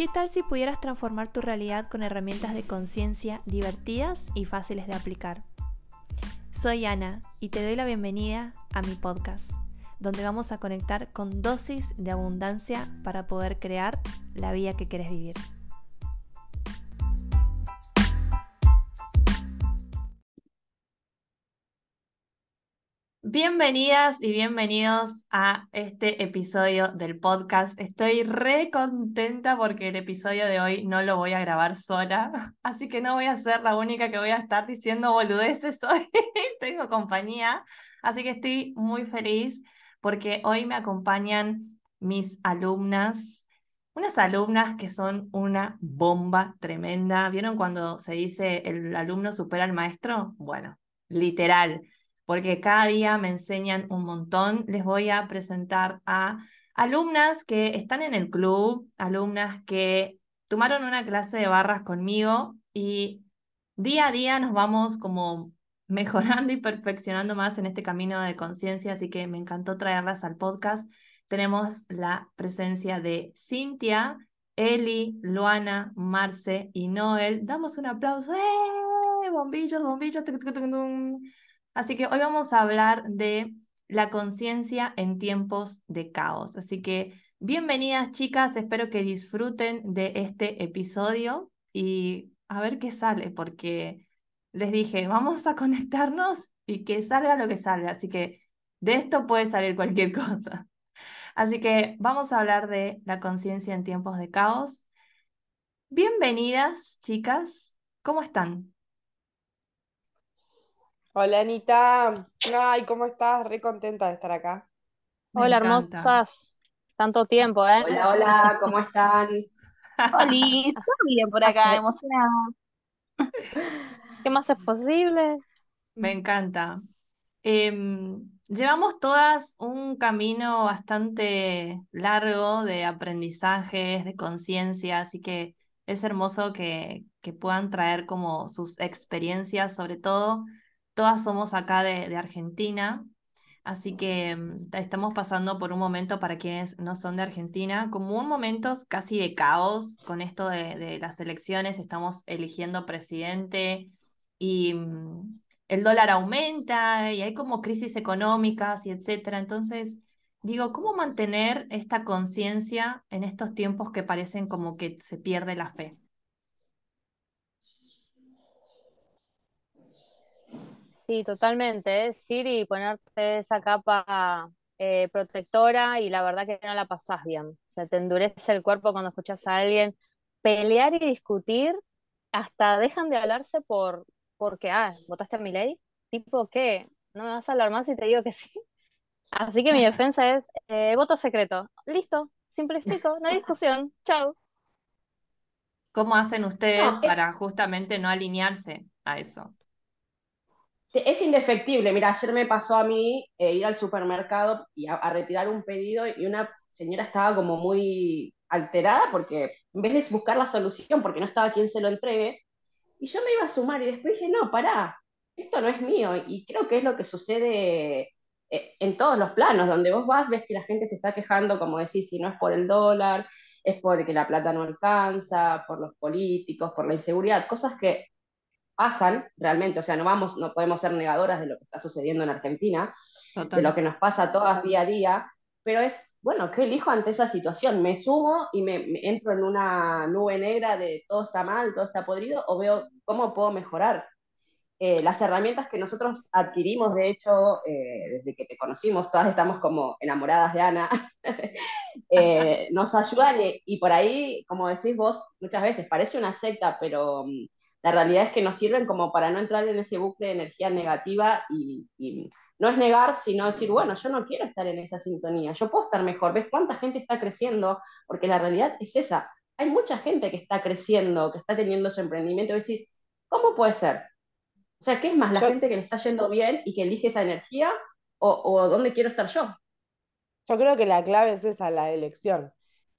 ¿Qué tal si pudieras transformar tu realidad con herramientas de conciencia divertidas y fáciles de aplicar? Soy Ana y te doy la bienvenida a mi podcast, donde vamos a conectar con dosis de abundancia para poder crear la vida que quieres vivir. Bienvenidas y bienvenidos a este episodio del podcast. Estoy re contenta porque el episodio de hoy no lo voy a grabar sola, así que no voy a ser la única que voy a estar diciendo boludeces hoy. Tengo compañía, así que estoy muy feliz porque hoy me acompañan mis alumnas, unas alumnas que son una bomba tremenda. ¿Vieron cuando se dice el alumno supera al maestro? Bueno, literal porque cada día me enseñan un montón. Les voy a presentar a alumnas que están en el club, alumnas que tomaron una clase de barras conmigo y día a día nos vamos como mejorando y perfeccionando más en este camino de conciencia, así que me encantó traerlas al podcast. Tenemos la presencia de Cintia, Eli, Luana, Marce y Noel. Damos un aplauso. ¡Eh! Bombillos, bombillos. Así que hoy vamos a hablar de la conciencia en tiempos de caos. Así que bienvenidas chicas, espero que disfruten de este episodio y a ver qué sale, porque les dije, vamos a conectarnos y que salga lo que salga. Así que de esto puede salir cualquier cosa. Así que vamos a hablar de la conciencia en tiempos de caos. Bienvenidas chicas, ¿cómo están? Hola Anita, ay, ¿cómo estás? Re contenta de estar acá. Hola, hermosas. Tanto tiempo, ¿eh? Hola, hola, ¿cómo están? Hola, todo bien por acá, emocionada. ¿Qué más es posible? Me encanta. Em, llevamos todas un camino bastante largo de aprendizajes, de conciencia, así que es hermoso que, que puedan traer como sus experiencias, sobre todo todas somos acá de, Argentina, así que mm, estamos pasando por un momento para quienes no son de Argentina, como un momento casi de caos con esto de, las elecciones, estamos eligiendo presidente y mm, el dólar aumenta y hay como crisis económicas y etcétera. Entonces, digo, ¿cómo mantener esta conciencia en estos tiempos que parecen como que se pierde la fe? Sí, totalmente. Es ir y ponerte esa capa eh, protectora y la verdad que no la pasás bien. O sea, te endurece el cuerpo cuando escuchas a alguien pelear y discutir, hasta dejan de hablarse por porque, ah, votaste a mi ley. Tipo, ¿qué? ¿No me vas a hablar más y te digo que sí? Así que mi defensa es eh, voto secreto. Listo, simplifico, no hay discusión. Chao. ¿Cómo hacen ustedes para justamente no alinearse a eso? Es indefectible. Mira, ayer me pasó a mí eh, ir al supermercado y a, retirar un pedido y una señora estaba como muy alterada porque en vez de buscar la solución porque no estaba quien se lo entregue, y yo me iba a sumar y después dije, no, pará, esto no es mío. Y creo que es lo que sucede eh, en todos los planos, donde vos vas, ves que la gente se está quejando, como decís, si no es por el dólar, es porque la plata no alcanza, por los políticos, por la inseguridad, cosas que pasan realmente, o sea, no vamos, no podemos ser negadoras de lo que está sucediendo en Argentina, de lo que nos pasa todas día a día, pero es, bueno, ¿qué elijo ante esa situación? ¿Me sumo y me, entro en una nube negra de todo está mal, todo está podrido, o veo cómo puedo mejorar? Eh, las herramientas que nosotros adquirimos, de hecho, eh, desde que te conocimos, todas estamos como enamoradas de Ana, eh, nos ayudan y, por ahí, como decís vos, muchas veces parece una secta, pero mm, la realidad es que nos sirven como para no entrar en ese bucle de energía negativa y, no es negar, sino decir, bueno, yo no quiero estar en esa sintonía, yo puedo estar mejor, ¿ves cuánta gente está creciendo? Porque la realidad es esa, hay mucha gente que está creciendo, que está teniendo su emprendimiento, y decís, ¿cómo puede ser? O sea, ¿qué es más, la gente que le está yendo bien y que elige esa energía o, o dónde quiero estar yo? Yo creo que la clave es esa, la elección,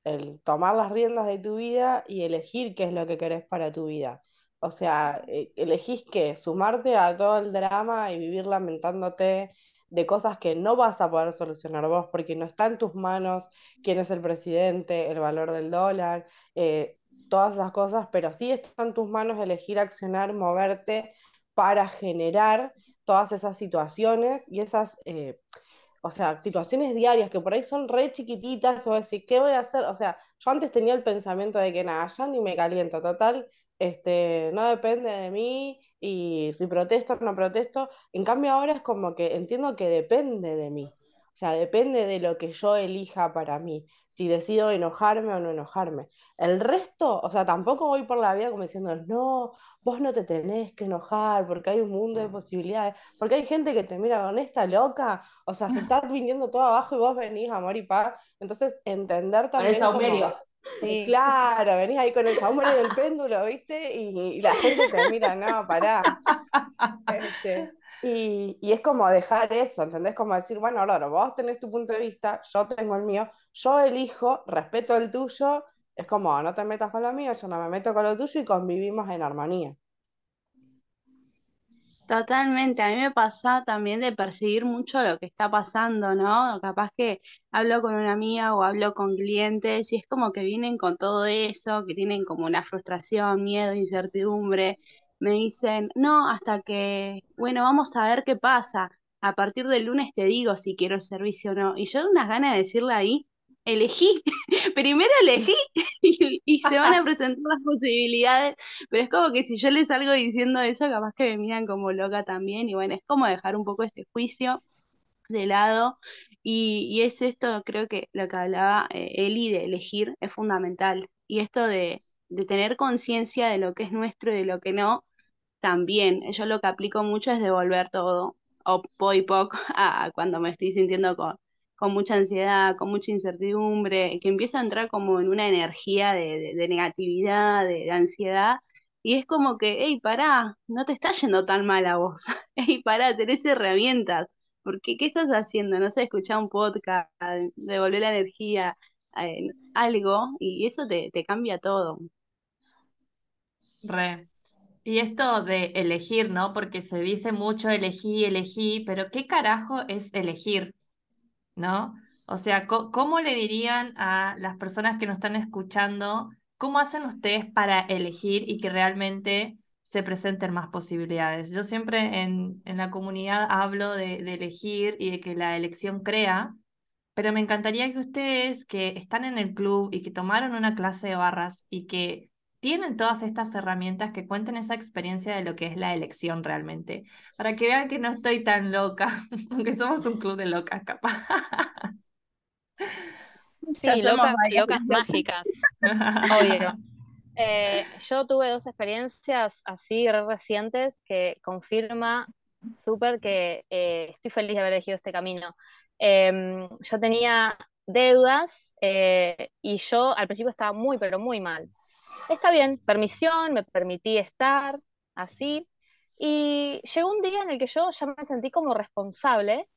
el tomar las riendas de tu vida y elegir qué es lo que querés para tu vida. O sea, eh, elegís que sumarte a todo el drama y vivir lamentándote de cosas que no vas a poder solucionar vos porque no está en tus manos quién es el presidente, el valor del dólar, eh, todas esas cosas, pero sí está en tus manos elegir accionar, moverte para generar todas esas situaciones y esas, eh, o sea, situaciones diarias que por ahí son re chiquititas, que voy a decir, ¿qué voy a hacer? O sea, yo antes tenía el pensamiento de que nada, ya ni me caliento, total, este, no depende de mí y si protesto o no protesto. En cambio ahora es como que entiendo que depende de mí. O sea, depende de lo que yo elija para mí, si decido enojarme o no enojarme. El resto, o sea, tampoco voy por la vida como diciendo, no, vos no te tenés que enojar porque hay un mundo de posibilidades, porque hay gente que te mira con esta loca, o sea, se está viniendo todo abajo y vos venís amor y paz. Entonces, entender también... Sí. Claro, venís ahí con el saumerio del péndulo, ¿viste? Y, la gente te mira, no, pará. Este, y, es como dejar eso, ¿entendés? Como decir, bueno, ahora vos tenés tu punto de vista, yo tengo el mío, yo elijo, respeto el tuyo, es como, no te metas con lo mío, yo no me meto con lo tuyo y convivimos en armonía. Totalmente, a mí me pasa también de perseguir mucho lo que está pasando, ¿no? Capaz que hablo con una amiga o hablo con clientes y es como que vienen con todo eso, que tienen como una frustración, miedo, incertidumbre. Me dicen, no, hasta que, bueno, vamos a ver qué pasa. A partir del lunes te digo si quiero el servicio o no. Y yo unas ganas de decirle ahí, elegí, primero elegí y, se van a presentar las posibilidades, pero es como que si yo les salgo diciendo eso, capaz que me miran como loca también, y bueno, es como dejar un poco este juicio de lado, y, es esto, creo que lo que hablaba eh, Eli de elegir es fundamental, y esto de, de tener conciencia de lo que es nuestro y de lo que no, también, yo lo que aplico mucho es devolver todo, o y poco, a cuando me estoy sintiendo con con mucha ansiedad, con mucha incertidumbre, que empieza a entrar como en una energía de, negatividad, de, ansiedad, y es como que, hey, pará, no te está yendo tan mal a vos, hey, pará, tenés herramientas, porque ¿qué estás haciendo? No sé, escuchar un podcast, devolver la energía, eh, algo, y eso te, te cambia todo. Re. Y esto de elegir, ¿no? Porque se dice mucho elegí, elegí, pero ¿qué carajo es elegir? ¿No? O sea, ¿cómo le dirían a las personas que nos están escuchando, cómo hacen ustedes para elegir y que realmente se presenten más posibilidades? Yo siempre en, en la comunidad hablo de, elegir y de que la elección crea, pero me encantaría que ustedes que están en el club y que tomaron una clase de barras y que tienen todas estas herramientas que cuenten esa experiencia de lo que es la elección realmente, para que vean que no estoy tan loca, aunque somos un club de locas capaz. Sí, locas, locas mágicas, obvio. Eh, yo tuve dos experiencias así recientes que confirma súper que eh, estoy feliz de haber elegido este camino. Em, yo tenía deudas eh, y yo al principio estaba muy, pero muy mal está bien, permisión, me permití estar así. Y llegó un día en el que yo ya me sentí como responsable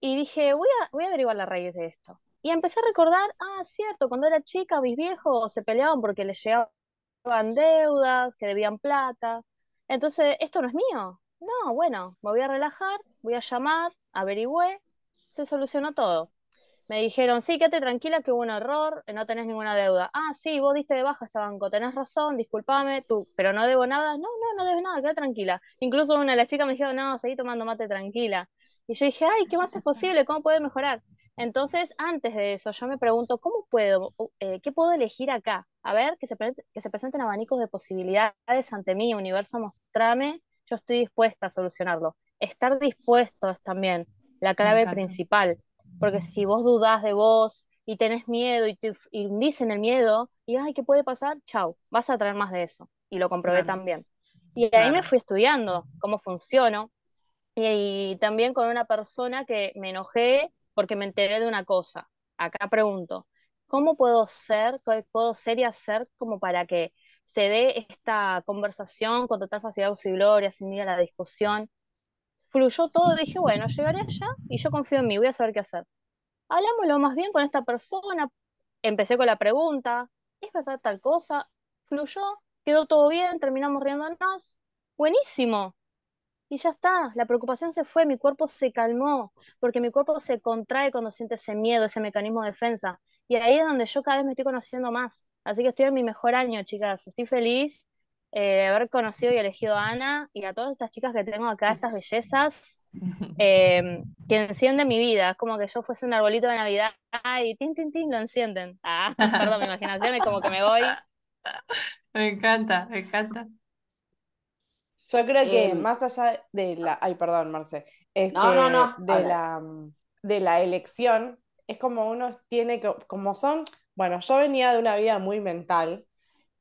y dije, voy a, voy a averiguar la raíz de esto. Y empecé a recordar, ah, cierto, cuando era chica mis viejos se peleaban porque les llegaban deudas, que debían plata. Entonces, ¿esto no es mío? No, bueno, me voy a relajar, voy a llamar, averigüé, se solucionó todo. Me dijeron, sí, quédate tranquila que hubo un error, no tenés ninguna deuda. Ah, sí, vos diste de baja este banco, tenés razón, discúlpame, tú, pero no debo nada. No, no, no debes nada, quédate tranquila. Incluso una de las chicas me dijo, no, seguí tomando mate tranquila. Y yo dije, ay, ¿qué más es posible? ¿Cómo puede mejorar? Entonces, antes de eso, yo me pregunto, ¿cómo puedo, eh, qué puedo elegir acá? A ver, que se, que se presenten abanicos de posibilidades ante mí, universo, mostrame, yo estoy dispuesta a solucionarlo. Estar dispuestos también, la clave principal porque si vos dudás de vos y tenés miedo y te hundís en el miedo, y ay, ¿qué puede pasar? Chau, vas a traer más de eso. Y lo comprobé también. Y ahí me fui estudiando cómo funciono. Y, también con una persona que me enojé porque me enteré de una cosa. Acá pregunto, ¿cómo puedo ser, qué puedo ser y hacer como para que se dé esta conversación con total facilidad y gloria, sin miedo a la discusión? Fluyó todo, dije, bueno, llegaré allá y yo confío en mí, voy a saber qué hacer. Hablámoslo más bien con esta persona, empecé con la pregunta, ¿es verdad tal cosa? Fluyó, quedó todo bien, terminamos riéndonos, buenísimo. y ya está, la preocupación se fue, mi cuerpo se calmó, porque mi cuerpo se contrae cuando siente ese miedo, ese mecanismo de defensa. Y ahí es donde yo cada vez me estoy conociendo más. Así que estoy en mi mejor año, chicas. Estoy feliz eh, de haber conocido y elegido a Ana y a todas estas chicas que tengo acá, estas bellezas, eh, que encienden mi vida. Es como que yo fuese un arbolito de Navidad y tin, tin, tin, lo encienden. Ah, perdón, mi imaginación es como que me voy. Me encanta, me encanta. Yo creo que Em, más allá de la, ay, perdón, Marce, No, no, este, no, de la, de la elección, es como uno tiene que, como son, bueno, yo venía de una vida muy mental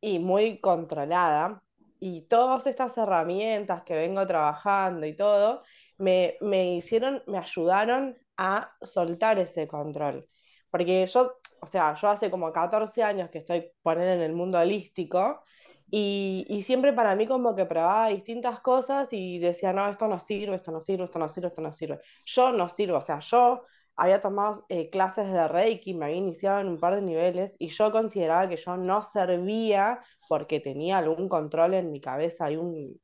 y muy controlada, y todas estas herramientas que vengo trabajando y todo, me, me hicieron, me ayudaron a soltar ese control. Porque yo, o sea, yo hace como 14 años que estoy poner en el mundo holístico. Y, y siempre para mí como que probaba distintas cosas y decía, no, esto no sirve, esto no sirve, esto no sirve, esto no sirve. Yo no sirvo, o sea, yo había tomado eh, clases de Reiki, me había iniciado en un par de niveles y yo consideraba que yo no servía porque tenía algún control en mi cabeza y un,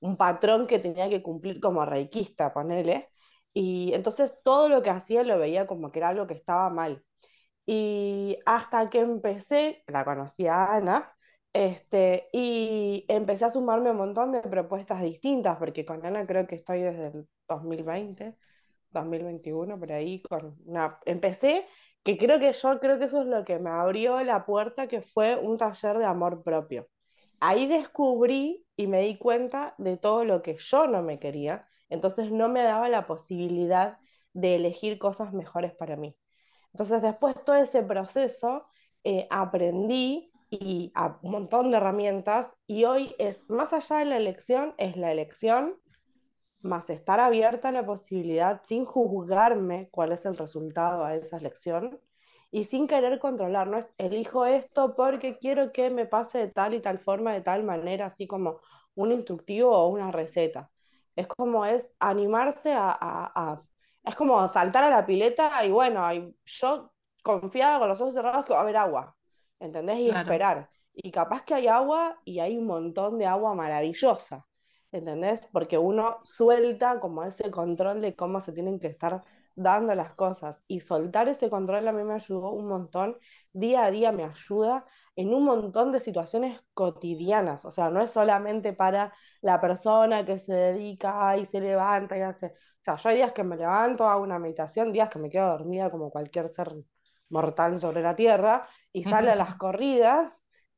un patrón que tenía que cumplir como reikista, ponele. Y entonces todo lo que hacía lo veía como que era algo que estaba mal. Y hasta que empecé, la conocí a Ana, este, y empecé a sumarme un montón de propuestas distintas, porque con Ana creo que estoy desde el 2020, 2021, por ahí, con una... Empecé, que creo que yo creo que eso es lo que me abrió la puerta, que fue un taller de amor propio. Ahí descubrí y me di cuenta de todo lo que yo no me quería, entonces no me daba la posibilidad de elegir cosas mejores para mí. Entonces, después todo ese proceso, eh, aprendí y un montón de herramientas y hoy es, más allá de la elección, es la elección más estar abierta a la posibilidad sin juzgarme cuál es el resultado a esa elección y sin querer controlar, no es elijo esto porque quiero que me pase de tal y tal forma, de tal manera, así como un instructivo o una receta. Es como es animarse a, a- a- es como saltar a la pileta y bueno, y yo confiada con los ojos cerrados que va a haber agua, ¿entendés? Y Claro, esperar. Y capaz que hay agua y hay un montón de agua maravillosa. ¿Entendés? Porque uno suelta como ese control de cómo se tienen que estar dando las cosas. Y soltar ese control a mí me ayudó un montón, día a día me ayuda en un montón de situaciones cotidianas, o sea, no es solamente para la persona que se dedica y se levanta y hace, o sea, yo hay días que me levanto, hago una meditación, días que me quedo dormida como cualquier ser mortal sobre la tierra y sale a las corridas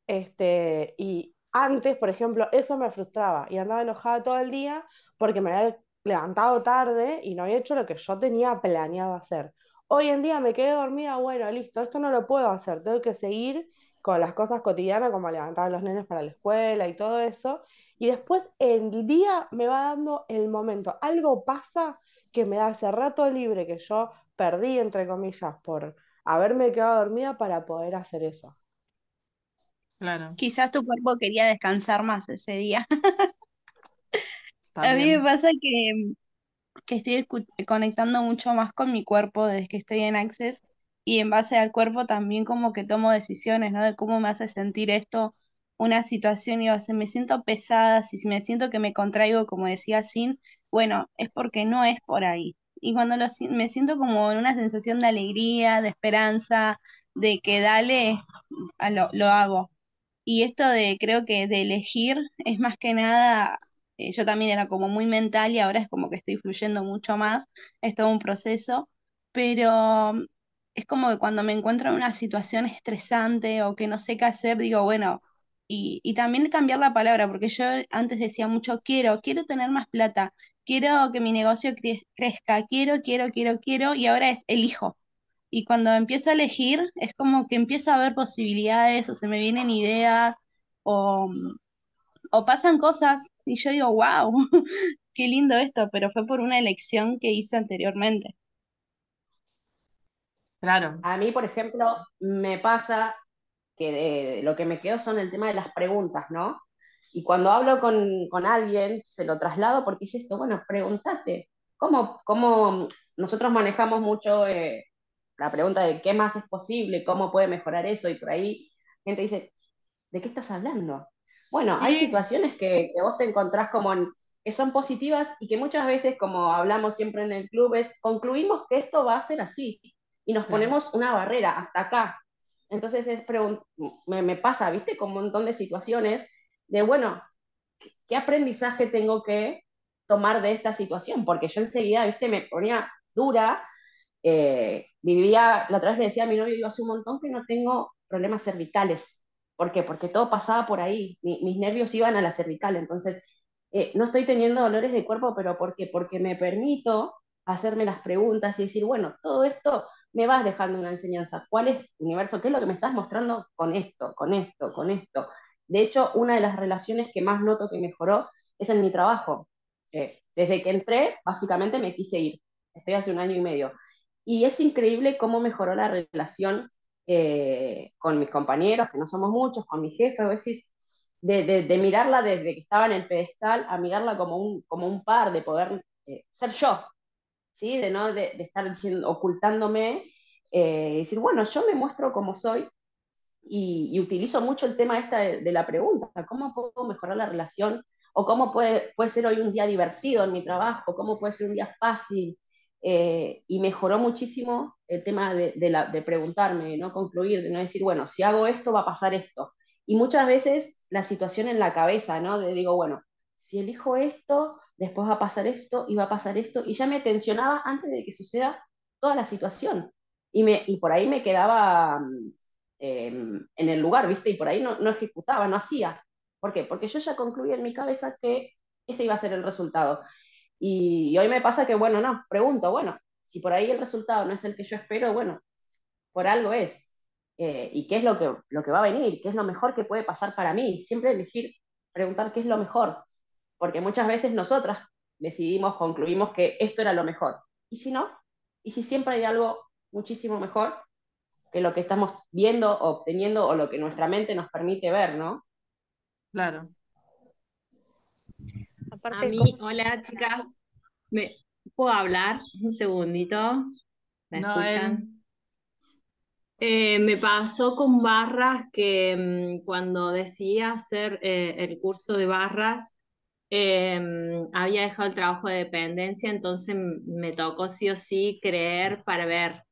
este, y antes, por ejemplo, eso me frustraba y andaba enojada todo el día porque me había levantado tarde y no había hecho lo que yo tenía planeado hacer. Hoy en día me quedé dormida, bueno, listo, esto no lo puedo hacer, tengo que seguir con las cosas cotidianas como levantar a los nenes para la escuela y todo eso. Y después el día me va dando el momento. Algo pasa que me da ese rato libre que yo perdí, entre comillas, por haberme quedado dormida para poder hacer eso. Claro, Quizás tu cuerpo quería descansar más ese día. A mí me pasa que que estoy conectando mucho más con mi cuerpo desde que estoy en Access y en base al cuerpo también como que tomo decisiones, ¿no? De cómo me hace sentir esto una situación y o sea, me siento pesada, si me siento que me contraigo, como decía Sin, bueno, es porque no es por ahí. Y cuando lo, si- me siento como en una sensación de alegría, de esperanza, de que dale, a lo, lo hago. Y esto de, creo que de elegir es más que nada, eh, yo también era como muy mental y ahora es como que estoy fluyendo mucho más, es todo un proceso, pero mm, es como que cuando me encuentro en una situación estresante o que no sé qué hacer, digo, bueno, y, y también cambiar la palabra, porque yo antes decía mucho, quiero, quiero tener más plata, quiero que mi negocio cre- crezca, quiero, quiero, quiero, quiero, y ahora es elijo. Y cuando empiezo a elegir, es como que empiezo a ver posibilidades o se me vienen ideas o, o pasan cosas y yo digo, wow, qué lindo esto, pero fue por una elección que hice anteriormente. Claro, A mí, por ejemplo, me pasa que de- lo que me quedo son el tema de las preguntas, ¿no? Y cuando hablo con, con alguien, se lo traslado porque es esto, bueno, pregúntate, ¿cómo, cómo nosotros manejamos mucho eh, la pregunta de qué más es posible, cómo puede mejorar eso? Y por ahí gente dice, ¿de qué estás hablando? Bueno, hay situaciones que, que vos te encontrás como en, que son positivas y que muchas veces, como hablamos siempre en el club, es concluimos que esto va a ser así y nos ponemos una barrera hasta acá. Entonces es me, me pasa, viste, con un montón de situaciones de, bueno, ¿qué aprendizaje tengo que tomar de esta situación? Porque yo enseguida, viste, me ponía dura, eh, vivía, la otra vez le decía a mi novio, yo hace un montón que no tengo problemas cervicales. ¿Por qué? Porque todo pasaba por ahí, mis nervios iban a la cervical, entonces eh, no estoy teniendo dolores de cuerpo, pero ¿por qué? Porque me permito hacerme las preguntas y decir, bueno, todo esto me vas dejando una enseñanza. ¿Cuál es, universo? ¿Qué es lo que me estás mostrando con esto, con esto, con esto? De hecho, una de las relaciones que más noto que mejoró es en mi trabajo. Eh, desde que entré, básicamente me quise ir. Estoy hace un año y medio. Y es increíble cómo mejoró la relación eh, con mis compañeros, que no somos muchos, con mi jefe, a veces, de, de, mirarla desde que estaba en el pedestal a mirarla como un, como un par, de poder eh, ser yo, ¿sí? de no de, estar diciendo, ocultándome, y decir, bueno, yo me muestro como soy y, utilizo mucho el tema esta de, la pregunta, ¿cómo puedo mejorar la relación? ¿O cómo puede, puede ser hoy un día divertido en mi trabajo? ¿Cómo puede ser un día fácil? Eh, y mejoró muchísimo el tema de, de, la, de preguntarme, no concluir, de no decir, bueno, si hago esto va a pasar esto. Y muchas veces la situación en la cabeza, ¿no? De digo, bueno, si elijo esto, después va a pasar esto y va a pasar esto, y ya me tensionaba antes de que suceda toda la situación. Y, me, y por ahí me quedaba Em, en el lugar, ¿viste? Y por ahí no, no ejecutaba, no hacía. ¿Por qué? Porque yo ya concluí en mi cabeza que ese iba a ser el resultado. Y, hoy me pasa que, bueno, no, pregunto, bueno, si por ahí el resultado no es el que yo espero, bueno, por algo es. Eh, ¿Y qué es lo que, lo que va a venir? ¿Qué es lo mejor que puede pasar para mí? Siempre elegir, preguntar qué es lo mejor. Porque muchas veces nosotras decidimos, concluimos que esto era lo mejor. ¿Y si no? ¿Y si siempre hay algo muchísimo mejor? que lo que estamos viendo, obteniendo o lo que nuestra mente nos permite ver, ¿no? Claro. A mí, hola chicas, ¿me puedo hablar un segundito? ¿Me escuchan? Eh, me pasó con barras que mm, cuando decidí hacer eh, el curso de barras, em, había dejado el trabajo de dependencia, entonces me tocó sí o sí creer para ver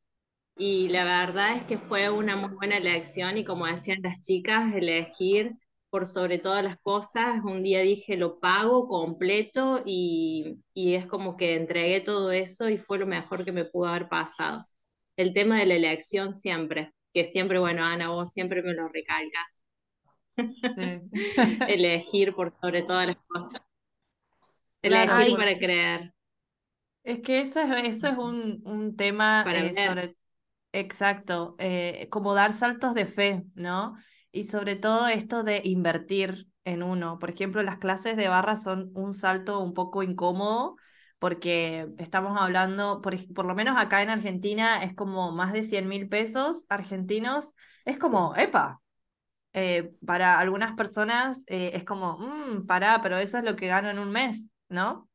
y la verdad es que fue una muy buena elección y como decían las chicas, elegir por sobre todas las cosas. Un día dije, lo pago completo y, y es como que entregué todo eso y fue lo mejor que me pudo haber pasado. El tema de la elección siempre, que siempre, bueno, Ana, vos siempre me lo recalcas. Elegir por sobre todas las cosas. Elegir para creer. Es que eso es, eso es un, un tema para eh, sobre Exacto, eh, como dar saltos de fe, ¿no? Y sobre todo esto de invertir en uno. Por ejemplo, las clases de barra son un salto un poco incómodo porque estamos hablando, por, por lo menos acá en Argentina, es como más de 100 mil pesos argentinos. Es como, epa, eh, para algunas personas eh, es como, mmm, pará, pero eso es lo que gano en un mes, ¿no?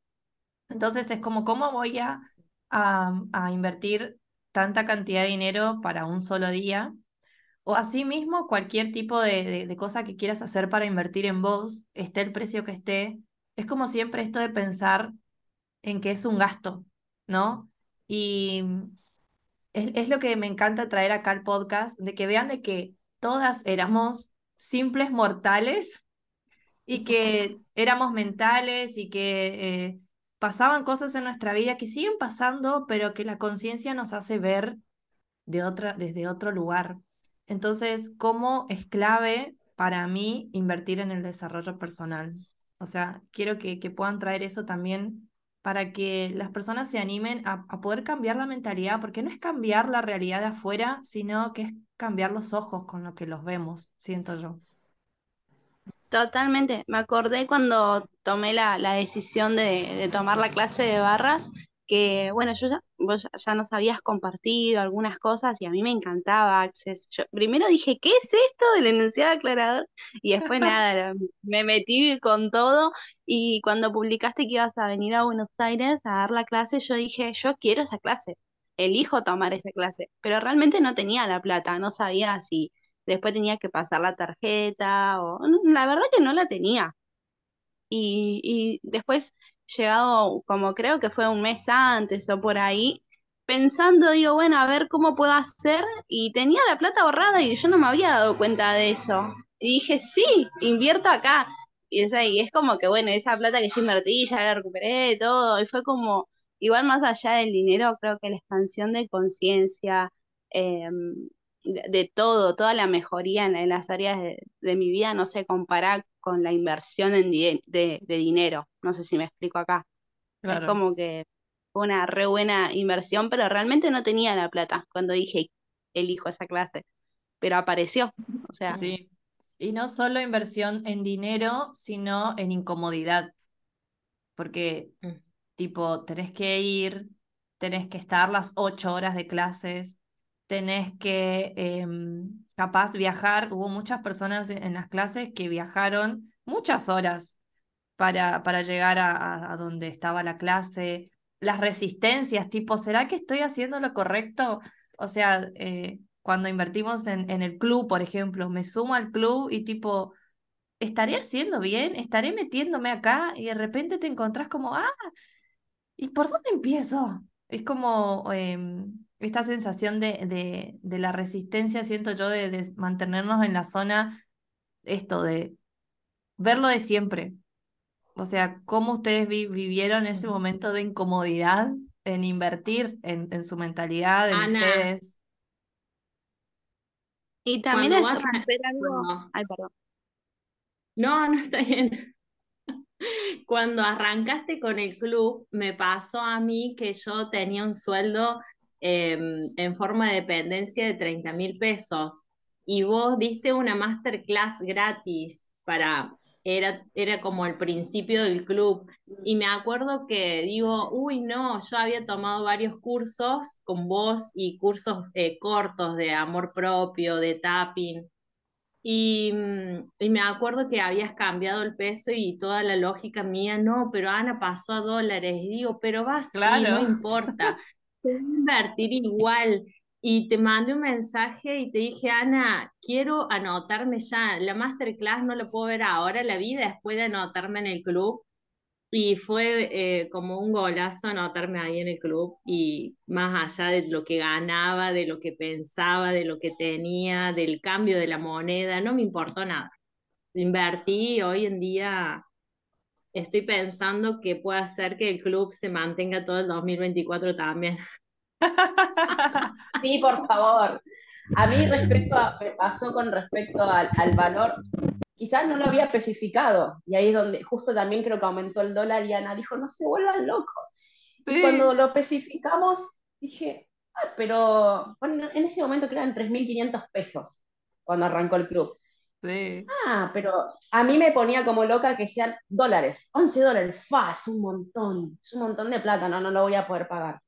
Entonces es como, ¿cómo voy a, a invertir tanta cantidad de dinero para un solo día. O asimismo, cualquier tipo de, de, cosa que quieras hacer para invertir en vos, esté el precio que esté, es como siempre esto de pensar en que es un gasto, ¿no? Y es, es, lo que me encanta traer acá al podcast, de que vean de que todas éramos simples mortales y que éramos mentales y que eh, pasaban cosas en nuestra vida que siguen pasando, pero que la conciencia nos hace ver de otra, desde otro lugar. Entonces, ¿cómo es clave para mí invertir en el desarrollo personal? O sea, quiero que, que puedan traer eso también para que las personas se animen a, a, poder cambiar la mentalidad, porque no es cambiar la realidad de afuera, sino que es cambiar los ojos con lo que los vemos, siento yo. Totalmente. Me acordé cuando tomé la, decisión de, tomar la clase de barras, que bueno, yo ya, vos ya nos habías compartido algunas cosas y a mí me encantaba Access. Yo primero dije, ¿qué es esto del enunciado aclarador? Y después nada, me metí con todo y cuando publicaste que ibas a venir a Buenos Aires a dar la clase, yo dije, yo quiero esa clase, elijo tomar esa clase, pero realmente no tenía la plata, no sabía si después tenía que pasar la tarjeta, o la verdad que no la tenía. Y, y después, llegado como creo que fue un mes antes o por ahí, pensando, digo, bueno, a ver cómo puedo hacer, y tenía la plata ahorrada y yo no me había dado cuenta de eso. Y dije, sí, invierto acá. Y es, como que, bueno, esa plata que yo invertí, ya la recuperé, todo, y fue como, igual más allá del dinero, creo que la expansión de conciencia, em, de, todo, toda la mejoría en, las áreas de, mi vida no se compara con la inversión en de, dinero. No sé si me explico acá. Es como que fue una re buena inversión, pero realmente no tenía la plata cuando dije elijo esa clase. Pero apareció. O sea. Sí. Y no solo inversión en dinero, sino en incomodidad. Porque, mm. tipo, tenés que ir, tenés que estar las ocho horas de clases, tenés que em, capaz viajar. Hubo muchas personas en, las clases que viajaron muchas horas para, para llegar a, donde estaba la clase. Las resistencias, tipo, ¿será que estoy haciendo lo correcto? O sea, eh, cuando invertimos en, en el club, por ejemplo, me sumo al club y tipo, ¿estaré haciendo bien? ¿Estaré metiéndome acá? Y de repente te encontrás como, ah, ¿y por dónde empiezo? Es como, em, esta sensación de, de, la resistencia, siento yo, de, mantenernos en la zona, esto de verlo de siempre. O sea, cómo ustedes vivieron ese momento de incomodidad en invertir en, en su mentalidad, en ustedes. Y también es romper algo. Ay, perdón. No, no está bien. Cuando arrancaste con el club, me pasó a mí que yo tenía un sueldo Em, en forma de dependencia de 30 mil pesos y vos diste una masterclass gratis para, era, era como el principio del club y me acuerdo que digo, uy, no, yo había tomado varios cursos con vos y cursos eh, cortos de amor propio, de tapping. Y, y, me acuerdo que habías cambiado el peso y toda la lógica mía, no, pero Ana pasó a dólares. Y digo, pero va así, no importa. Invertir igual. Y te mandé un mensaje y te dije, Ana, quiero anotarme ya. La masterclass no la puedo ver ahora, la vida después de anotarme en el club. Y fue eh, como un golazo anotarme ahí en el club y más allá de lo que ganaba, de lo que pensaba, de lo que tenía, del cambio de la moneda, no me importó nada. Invertí hoy en día estoy pensando que puede hacer que el club se mantenga todo el 2024 también. Sí, por favor. A mí respecto a, me pasó con respecto al, valor, quizás no lo había especificado, y ahí es donde justo también creo que aumentó el dólar y Ana dijo, no se vuelvan locos. Y cuando lo especificamos, dije, ah, pero en ese momento que eran 3.500 pesos cuando arrancó el club. Ah, pero a mí me ponía como loca que sean dólares, 11 dólares, fa, es un montón, es un montón de plata, no, no lo voy a poder pagar.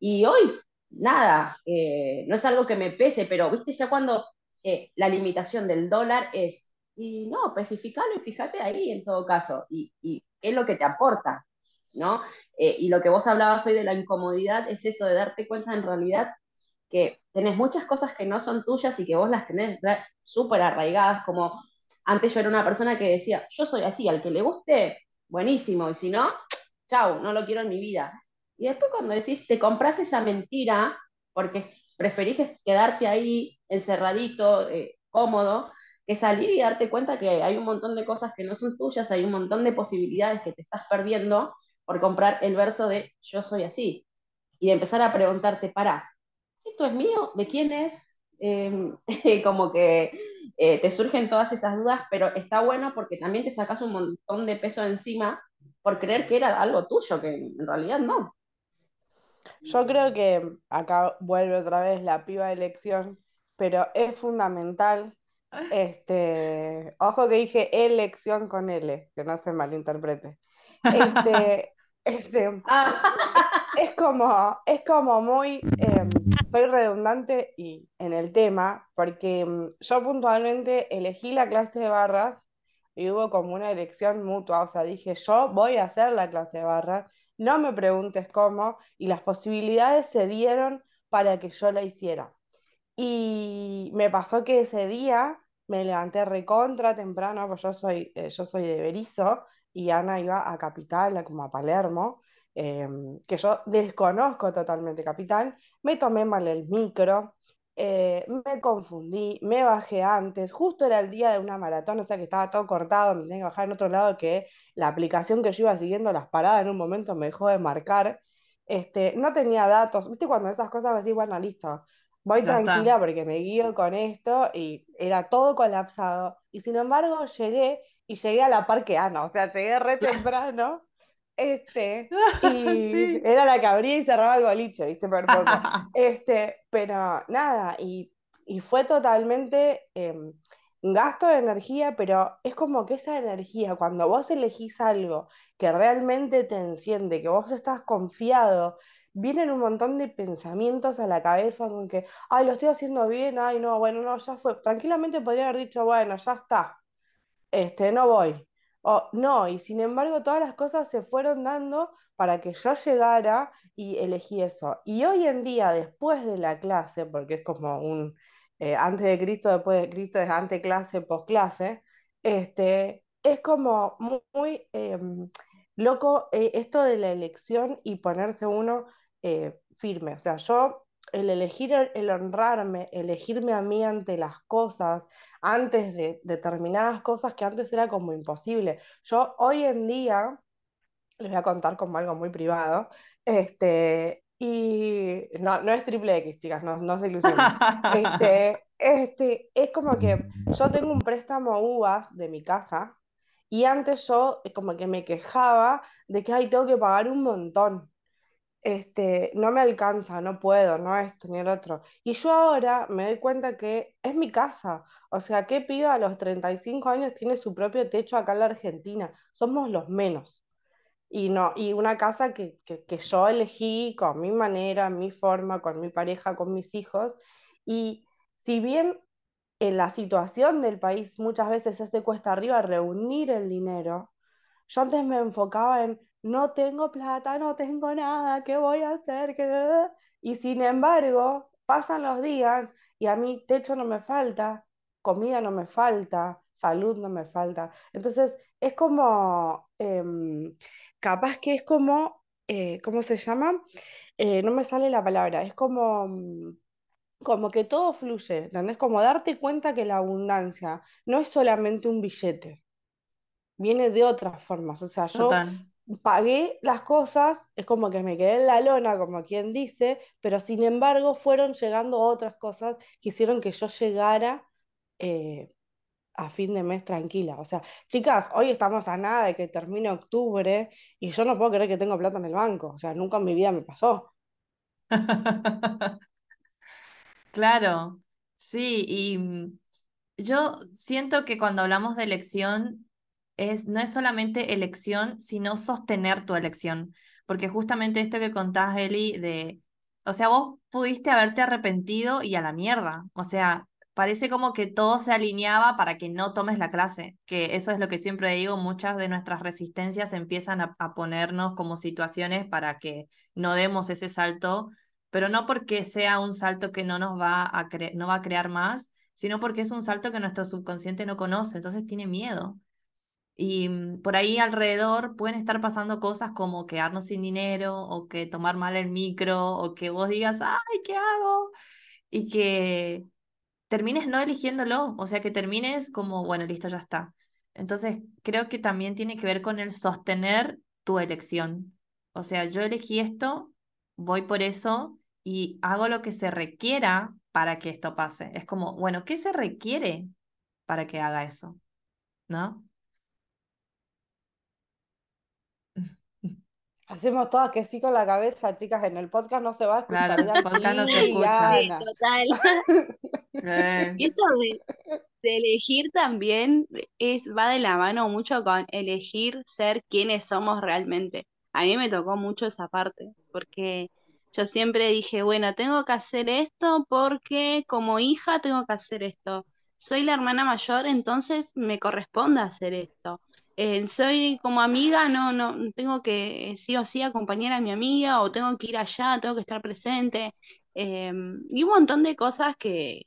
Y hoy, nada, eh, no es algo que me pese, pero viste ya cuando eh, la limitación del dólar es, y no, especificalo y fíjate ahí en todo caso, y, y es lo que te aporta, ¿no? Eh, y lo que vos hablabas hoy de la incomodidad es eso de darte cuenta en realidad que tenés muchas cosas que no son tuyas y que vos las tenés súper arraigadas, como antes yo era una persona que decía, yo soy así, al que le guste, buenísimo, y si no, chau, no lo quiero en mi vida. Y después cuando decís, te compras esa mentira, porque preferís quedarte ahí encerradito, eh, cómodo, que salir y darte cuenta que hay un montón de cosas que no son tuyas, hay un montón de posibilidades que te estás perdiendo por comprar el verso de yo soy así. Y de empezar a preguntarte, para, ¿esto es mío? ¿De quién es? Em, como que eh, te surgen todas esas dudas, pero está bueno porque también te sacas un montón de peso encima por creer que era algo tuyo, que en realidad no. Yo creo que acá vuelve otra vez la piba de elección, pero es fundamental, este, ojo que dije elección con L, que no se malinterprete. Este, este, ah. es como, es como muy, em, soy redundante y en el tema, porque em, yo puntualmente elegí la clase de barras y hubo como una elección mutua, o sea, dije, yo voy a hacer la clase de barras, no me preguntes cómo, y las posibilidades se dieron para que yo la hiciera. Y me pasó que ese día me levanté recontra temprano, pues yo soy, eh, yo soy de Berizo, y Ana iba a Capital, como a Palermo, em, que yo desconozco totalmente Capital, me tomé mal el micro, eh, me confundí, me bajé antes, justo era el día de una maratón, o sea que estaba todo cortado, me tenía que bajar en otro lado, que la aplicación que yo iba siguiendo las paradas en un momento me dejó de marcar, este, no tenía datos, viste cuando esas cosas decís, bueno, listo, voy tranquila porque me guío con esto y era todo colapsado, y sin embargo llegué y llegué a la Parque Ana, o sea, llegué re temprano. Este, y era la que abría y cerraba el boliche, ¿viste? Por poco. Este, pero nada, y, y fue totalmente em, gasto de energía, pero es como que esa energía, cuando vos elegís algo que realmente te enciende, que vos estás confiado, vienen un montón de pensamientos a la cabeza con que, ay, lo estoy haciendo bien, ay, no, bueno, no, ya fue. Tranquilamente podría haber dicho, bueno, ya está, este, no voy. O no, y sin embargo todas las cosas se fueron dando para que yo llegara y elegí eso. Y hoy en día, después de la clase, porque es como un eh, antes de Cristo, después de Cristo, es antes clase, post clase, este, es como muy, em, loco eh, esto de la elección y ponerse uno eh, firme. O sea, yo, el elegir, el honrarme, elegirme a mí ante las cosas, antes de determinadas cosas que antes era como imposible. Yo hoy en día, les voy a contar como algo muy privado, este, y no, no es triple X, chicas, no, no se ilusionen. Este, este, es como que yo tengo un préstamo UVAS de mi casa y antes yo como que me quejaba de que, ay, tengo que pagar un montón este, no me alcanza, no puedo, no esto ni el otro. Y yo ahora me doy cuenta que es mi casa. O sea, ¿qué piba a los 35 años tiene su propio techo acá en la Argentina? Somos los menos. Y, no, y una casa que, que, que yo elegí con mi manera, mi forma, con mi pareja, con mis hijos. Y si bien en la situación del país muchas veces se cuesta arriba reunir el dinero, yo antes me enfocaba en no tengo plata, no tengo nada, ¿qué voy a hacer? Y sin embargo, pasan los días y a mí techo no me falta, comida no me falta, salud no me falta. Entonces, es como, em, capaz que es como, eh, ¿cómo se llama? Eh, no me sale la palabra, es como, mm, como que todo fluye, ¿entendés? Como darte cuenta que la abundancia no es solamente un billete, viene de otras formas. O sea, yo pagué las cosas, es como que me quedé en la lona, como quien dice, pero sin embargo fueron llegando otras cosas que hicieron que yo llegara eh, a fin de mes tranquila. O sea, chicas, hoy estamos a nada de que termine octubre y yo no puedo creer que tengo plata en el banco. O sea, nunca en mi vida me pasó. Claro, sí, y mm, yo siento que cuando hablamos de elección, es, no es solamente elección, sino sostener tu elección. Porque justamente esto que contás, Eli, de, o sea, vos pudiste haberte arrepentido y a la mierda. O sea, parece como que todo se alineaba para que no tomes la clase, que eso es lo que siempre digo, muchas de nuestras resistencias empiezan a, ponernos como situaciones para que no demos ese salto, pero no porque sea un salto que no nos va a, no va a crear más, sino porque es un salto que nuestro subconsciente no conoce, entonces tiene miedo. Y mm, por ahí alrededor pueden estar pasando cosas como quedarnos sin dinero o que tomar mal el micro o que vos digas, ay, ¿qué hago? Y que termines no eligiéndolo, o sea, que termines como, bueno, listo, ya está. Entonces, creo que también tiene que ver con el sostener tu elección. O sea, yo elegí esto, voy por eso y hago lo que se requiera para que esto pase. Es como, bueno, ¿qué se requiere para que haga eso? ¿No? Hacemos todas que sí con la cabeza, chicas, en el podcast no se va a escuchar. Claro, el podcast no se escucha. total. Eh. Y esto de, elegir también es, va de la mano mucho con elegir ser quienes somos realmente. A mí me tocó mucho esa parte, porque yo siempre dije, bueno, tengo que hacer esto porque como hija tengo que hacer esto. Soy la hermana mayor, entonces me corresponde hacer esto. Eh, soy como amiga, no, no, tengo que sí o sí acompañar a mi amiga o tengo que ir allá, tengo que estar presente. Em, y un montón de cosas que,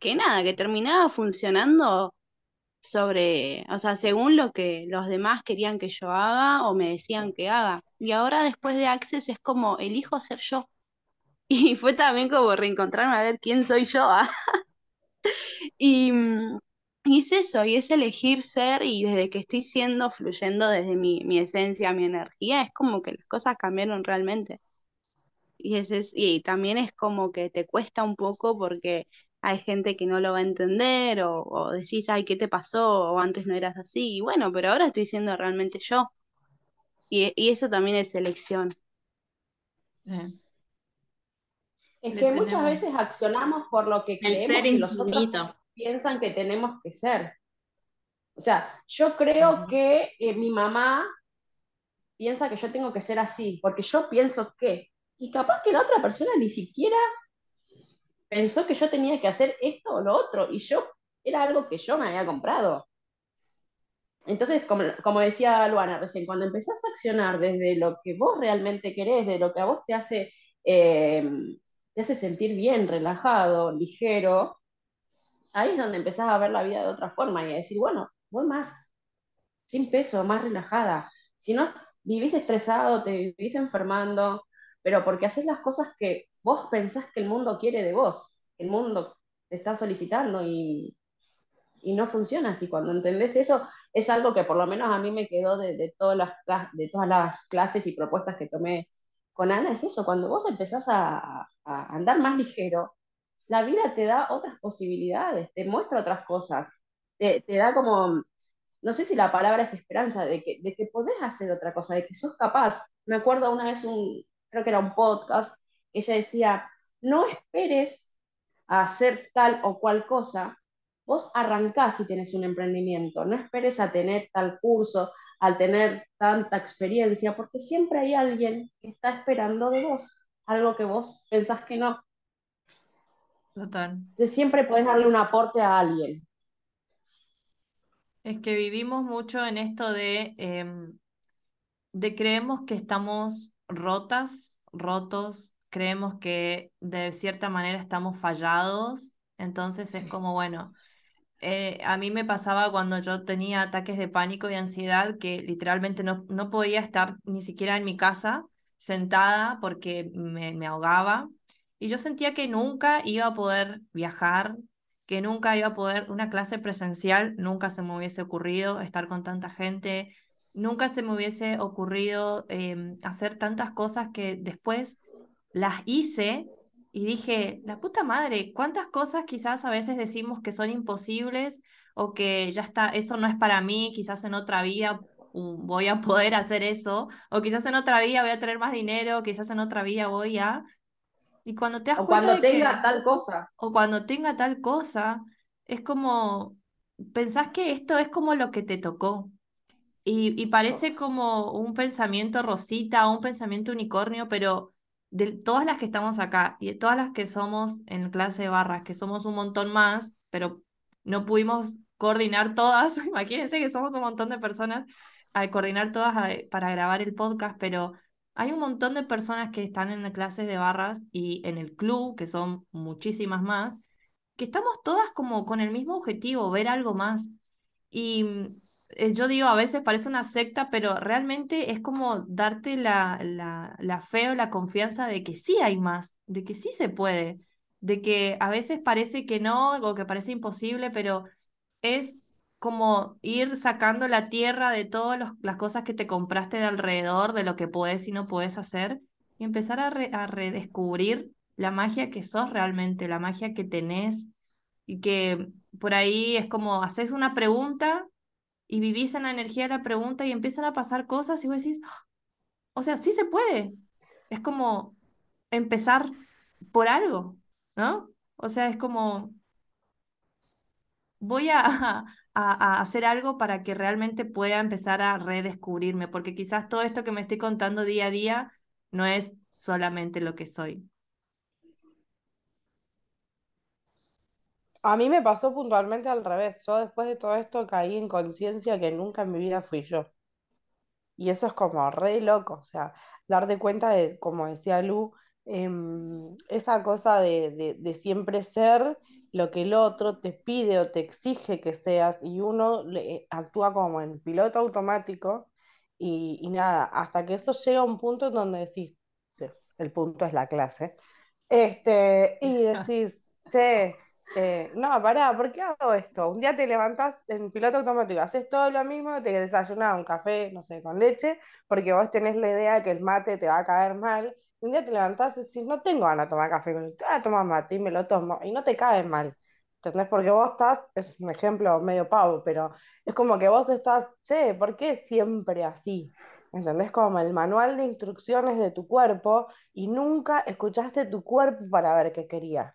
que nada, que terminaba funcionando sobre, o sea, según lo que los demás querían que yo haga o me decían que haga. Y ahora después de Access es como, elijo ser yo. Y fue también como reencontrarme a ver quién soy yo. ¿ah? y, mm, y es eso, y es elegir ser y desde que estoy siendo, fluyendo desde mi, mi esencia, mi energía, es como que las cosas cambiaron realmente. Y, ese es, y también es como que te cuesta un poco porque hay gente que no lo va a entender o, o decís, ay, ¿qué te pasó? O antes no eras así. Y bueno, pero ahora estoy siendo realmente yo. Y, y eso también es elección. Es que muchas veces accionamos por lo que creemos que los otros piensan que tenemos que ser. O sea, yo creo que eh, mi mamá piensa que yo tengo que ser así, porque yo pienso que, y capaz que la otra persona ni siquiera pensó que yo tenía que hacer esto o lo otro, y yo era algo que yo me había comprado. Entonces, como, como decía Luana recién, cuando empezás a accionar desde lo que vos realmente querés, de lo que a vos te hace, eh, te hace sentir bien, relajado, ligero, ahí es donde empezás a ver la vida de otra forma y a decir, bueno, voy más sin peso, más relajada. Si no vivís estresado, te vivís enfermando, pero porque haces las cosas que vos pensás que el mundo quiere de vos, el mundo te está solicitando y, y no funciona así. Cuando entendés eso, es algo que por lo menos a mí me quedó de, todas, las, de todas las clases y propuestas que tomé con Ana, es eso, cuando vos empezás a, andar más ligero, la vida te da otras posibilidades, te muestra otras cosas, te, da como, no sé si la palabra es esperanza, de que, de que podés hacer otra cosa, de que sos capaz. Me acuerdo una vez, un, creo que era un podcast, ella decía, no esperes a hacer tal o cual cosa, vos arrancás si tienes un emprendimiento, no esperes a tener tal curso, al tener tanta experiencia, porque siempre hay alguien que está esperando de vos, algo que vos pensás que no. Total. siempre puedes darle un aporte a alguien. Es que vivimos mucho en esto de, em, de creemos que estamos rotas, rotos, creemos que de cierta manera estamos fallados, entonces es como, bueno, eh, a mí me pasaba cuando yo tenía ataques de pánico y ansiedad que literalmente no, no podía estar ni siquiera en mi casa sentada porque me, me ahogaba y yo sentía que nunca iba a poder viajar, que nunca iba a poder, una clase presencial, nunca se me hubiese ocurrido estar con tanta gente, nunca se me hubiese ocurrido em, hacer tantas cosas que después las hice y dije, la puta madre, ¿cuántas cosas quizás a veces decimos que son imposibles o que ya está, eso no es para mí, quizás en otra vida voy a poder hacer eso, o quizás en otra vida voy a tener más dinero, quizás en otra vida voy a... Y cuando te das o cuando tenga tal cosa. O cuando tenga tal cosa, es como, pensás que esto es como lo que te tocó. Y, y parece como un pensamiento rosita, un pensamiento unicornio, pero de todas las que estamos acá y de todas las que somos en clase de barras, que somos un montón más, pero no pudimos coordinar todas, imagínense que somos un montón de personas, al coordinar todas para grabar el podcast, pero hay un montón de personas que están en las clases de barras y en el club, que son muchísimas más, que estamos todas como con el mismo objetivo, ver algo más. Y eh, yo digo, a veces parece una secta, pero realmente es como darte la, la, la fe o la confianza de que sí hay más, de que sí se puede, de que a veces parece que no, o que parece imposible, pero es como ir sacando la tierra de todas las cosas que te compraste de alrededor, de lo que puedes y no puedes hacer, y empezar a, redescubrir la magia que sos realmente, la magia que tenés, y que por ahí es como haces una pregunta y vivís en la energía de la pregunta y empiezan a pasar cosas y vos decís, ¡Ah! o sea, sí se puede. Es como empezar por algo, ¿no? O sea, es como, voy a, a, hacer algo para que realmente pueda empezar a redescubrirme, porque quizás todo esto que me estoy contando día a día no es solamente lo que soy. A mí me pasó puntualmente al revés. Yo después de todo esto caí en conciencia que nunca en mi vida fui yo. Y eso es como re loco, o sea, darte cuenta de, como decía Lu, em, esa cosa de, de- de siempre ser lo que el otro te pide o te exige que seas y uno le, actúa como en piloto automático y, y nada, hasta que eso llega a un punto en donde decís, el punto es la clase, este, y decís, che, eh, no, pará, ¿por qué hago esto? Un día te levantás en piloto automático, haces todo lo mismo, te desayunas un café, no sé, con leche, porque vos tenés la idea de que el mate te va a caer mal. Un día te levantás y decís, no tengo ganas de tomar café con leche, a tomar mate y me lo tomo, y no te cae mal. ¿Entendés? Porque vos estás, es un ejemplo medio pavo, pero es como que vos estás, che, ¿por qué siempre así? ¿Entendés? Como el manual de instrucciones de tu cuerpo y nunca escuchaste tu cuerpo para ver qué quería.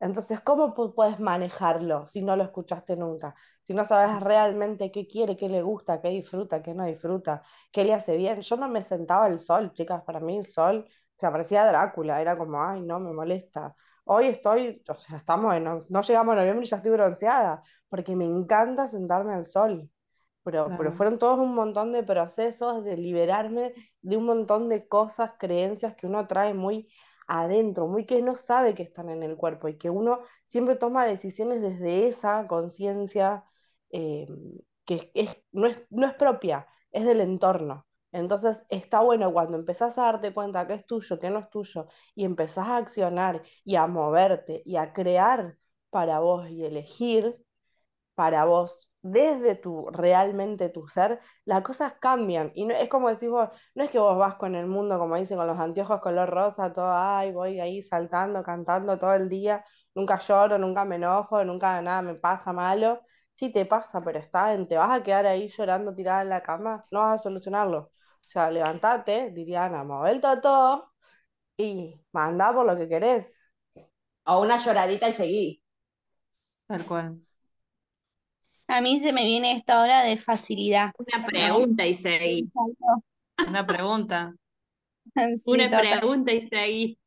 Entonces, ¿cómo puedes manejarlo si no lo escuchaste nunca? Si no sabes realmente qué quiere, qué le gusta, qué disfruta, qué no disfruta, qué le hace bien. Yo no me sentaba el sol, chicas, para mí el sol se parecía Drácula, era como, ay, no, me molesta. Hoy estoy, o sea, estamos en, no llegamos a noviembre y ya estoy bronceada, porque me encanta sentarme al sol. Pero, pero fueron todos un montón de procesos de liberarme de un montón de cosas, creencias que uno trae muy adentro, muy que no sabe que están en el cuerpo y que uno siempre toma decisiones desde esa conciencia eh, que es, no, es, no es propia, es del entorno. Entonces está bueno cuando empezás a darte cuenta que es tuyo, que no es tuyo, y empezás a accionar y a moverte y a crear para vos y elegir para vos desde tu realmente tu ser, las cosas cambian. Y no, es como decís vos, no es que vos vas con el mundo, como dicen, con los anteojos color rosa, todo, ay, voy ahí saltando, cantando todo el día, nunca lloro, nunca me enojo, nunca nada me pasa malo. Sí te pasa, pero está te vas a quedar ahí llorando tirada en la cama, no vas a solucionarlo. O sea, levantate, diría Ana, el todo y manda por lo que querés. O una lloradita y seguí. Tal cual. A mí se me viene esta hora de facilidad. Una pregunta y seguí. Una pregunta. Una pregunta y seguí.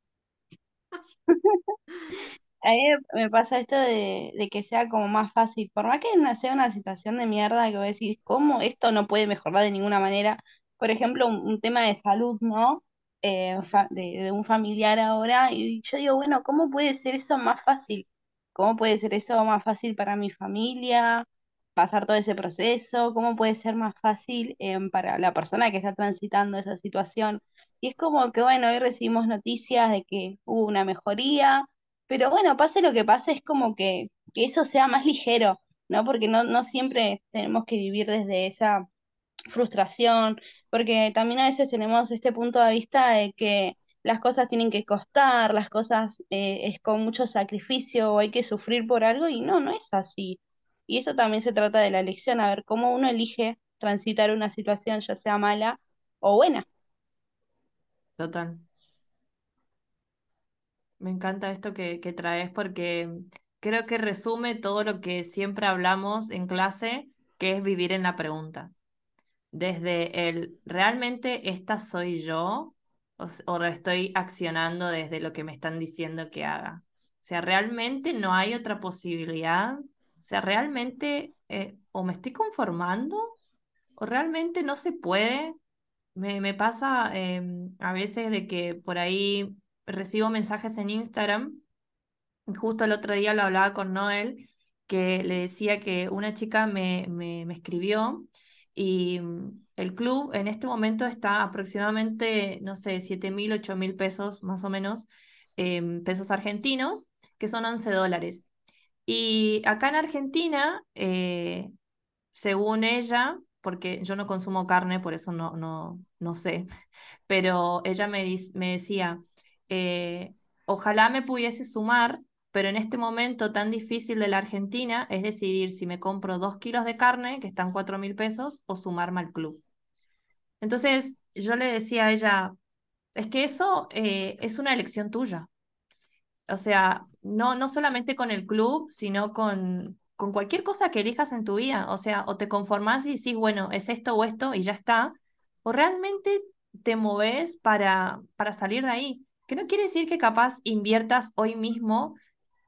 A mí me pasa esto de, que sea como más fácil. Por más que sea una situación de mierda que vos decís, ¿cómo esto no puede mejorar de ninguna manera? Por ejemplo, un, tema de salud, ¿no? Eh, de, un familiar ahora. Y yo digo, bueno, ¿cómo puede ser eso más fácil? ¿Cómo puede ser eso más fácil para mi familia? pasar todo ese proceso, cómo puede ser más fácil em, para la persona que está transitando esa situación. Y es como que, bueno, hoy recibimos noticias de que hubo una mejoría, pero bueno, pase lo que pase, es como que, que eso sea más ligero, ¿no? Porque no, no siempre tenemos que vivir desde esa frustración, porque también a veces tenemos este punto de vista de que las cosas tienen que costar, las cosas eh, es con mucho sacrificio o hay que sufrir por algo y no, no es así. Y eso también se trata de la elección, a ver cómo uno elige transitar una situación, ya sea mala o buena. Total. Me encanta esto que, que traes porque creo que resume todo lo que siempre hablamos en clase, que es vivir en la pregunta. Desde el, ¿realmente esta soy yo? O, o estoy accionando desde lo que me están diciendo que haga. O sea, ¿realmente no hay otra posibilidad? O sea, realmente eh, o me estoy conformando o realmente no se puede. Me, me pasa em, a veces de que por ahí recibo mensajes en Instagram. Justo el otro día lo hablaba con Noel, que le decía que una chica me, me, me escribió y mm, el club en este momento está aproximadamente, no sé, 7 mil, 8 mil pesos más o menos, em, pesos argentinos, que son 11 dólares. Y acá en Argentina, eh, según ella, porque yo no consumo carne, por eso no, no, no sé, pero ella me, me decía, eh, ojalá me pudiese sumar, pero en este momento tan difícil de la Argentina es decidir si me compro dos kilos de carne, que están cuatro mil pesos, o sumarme al club. Entonces yo le decía a ella, es que eso eh, es una elección tuya o sea, no, no solamente con el club, sino con, con cualquier cosa que elijas en tu vida. O sea, o te conformas y decís, bueno, es esto o esto y ya está, o realmente te moves para, para salir de ahí. Que no quiere decir que capaz inviertas hoy mismo,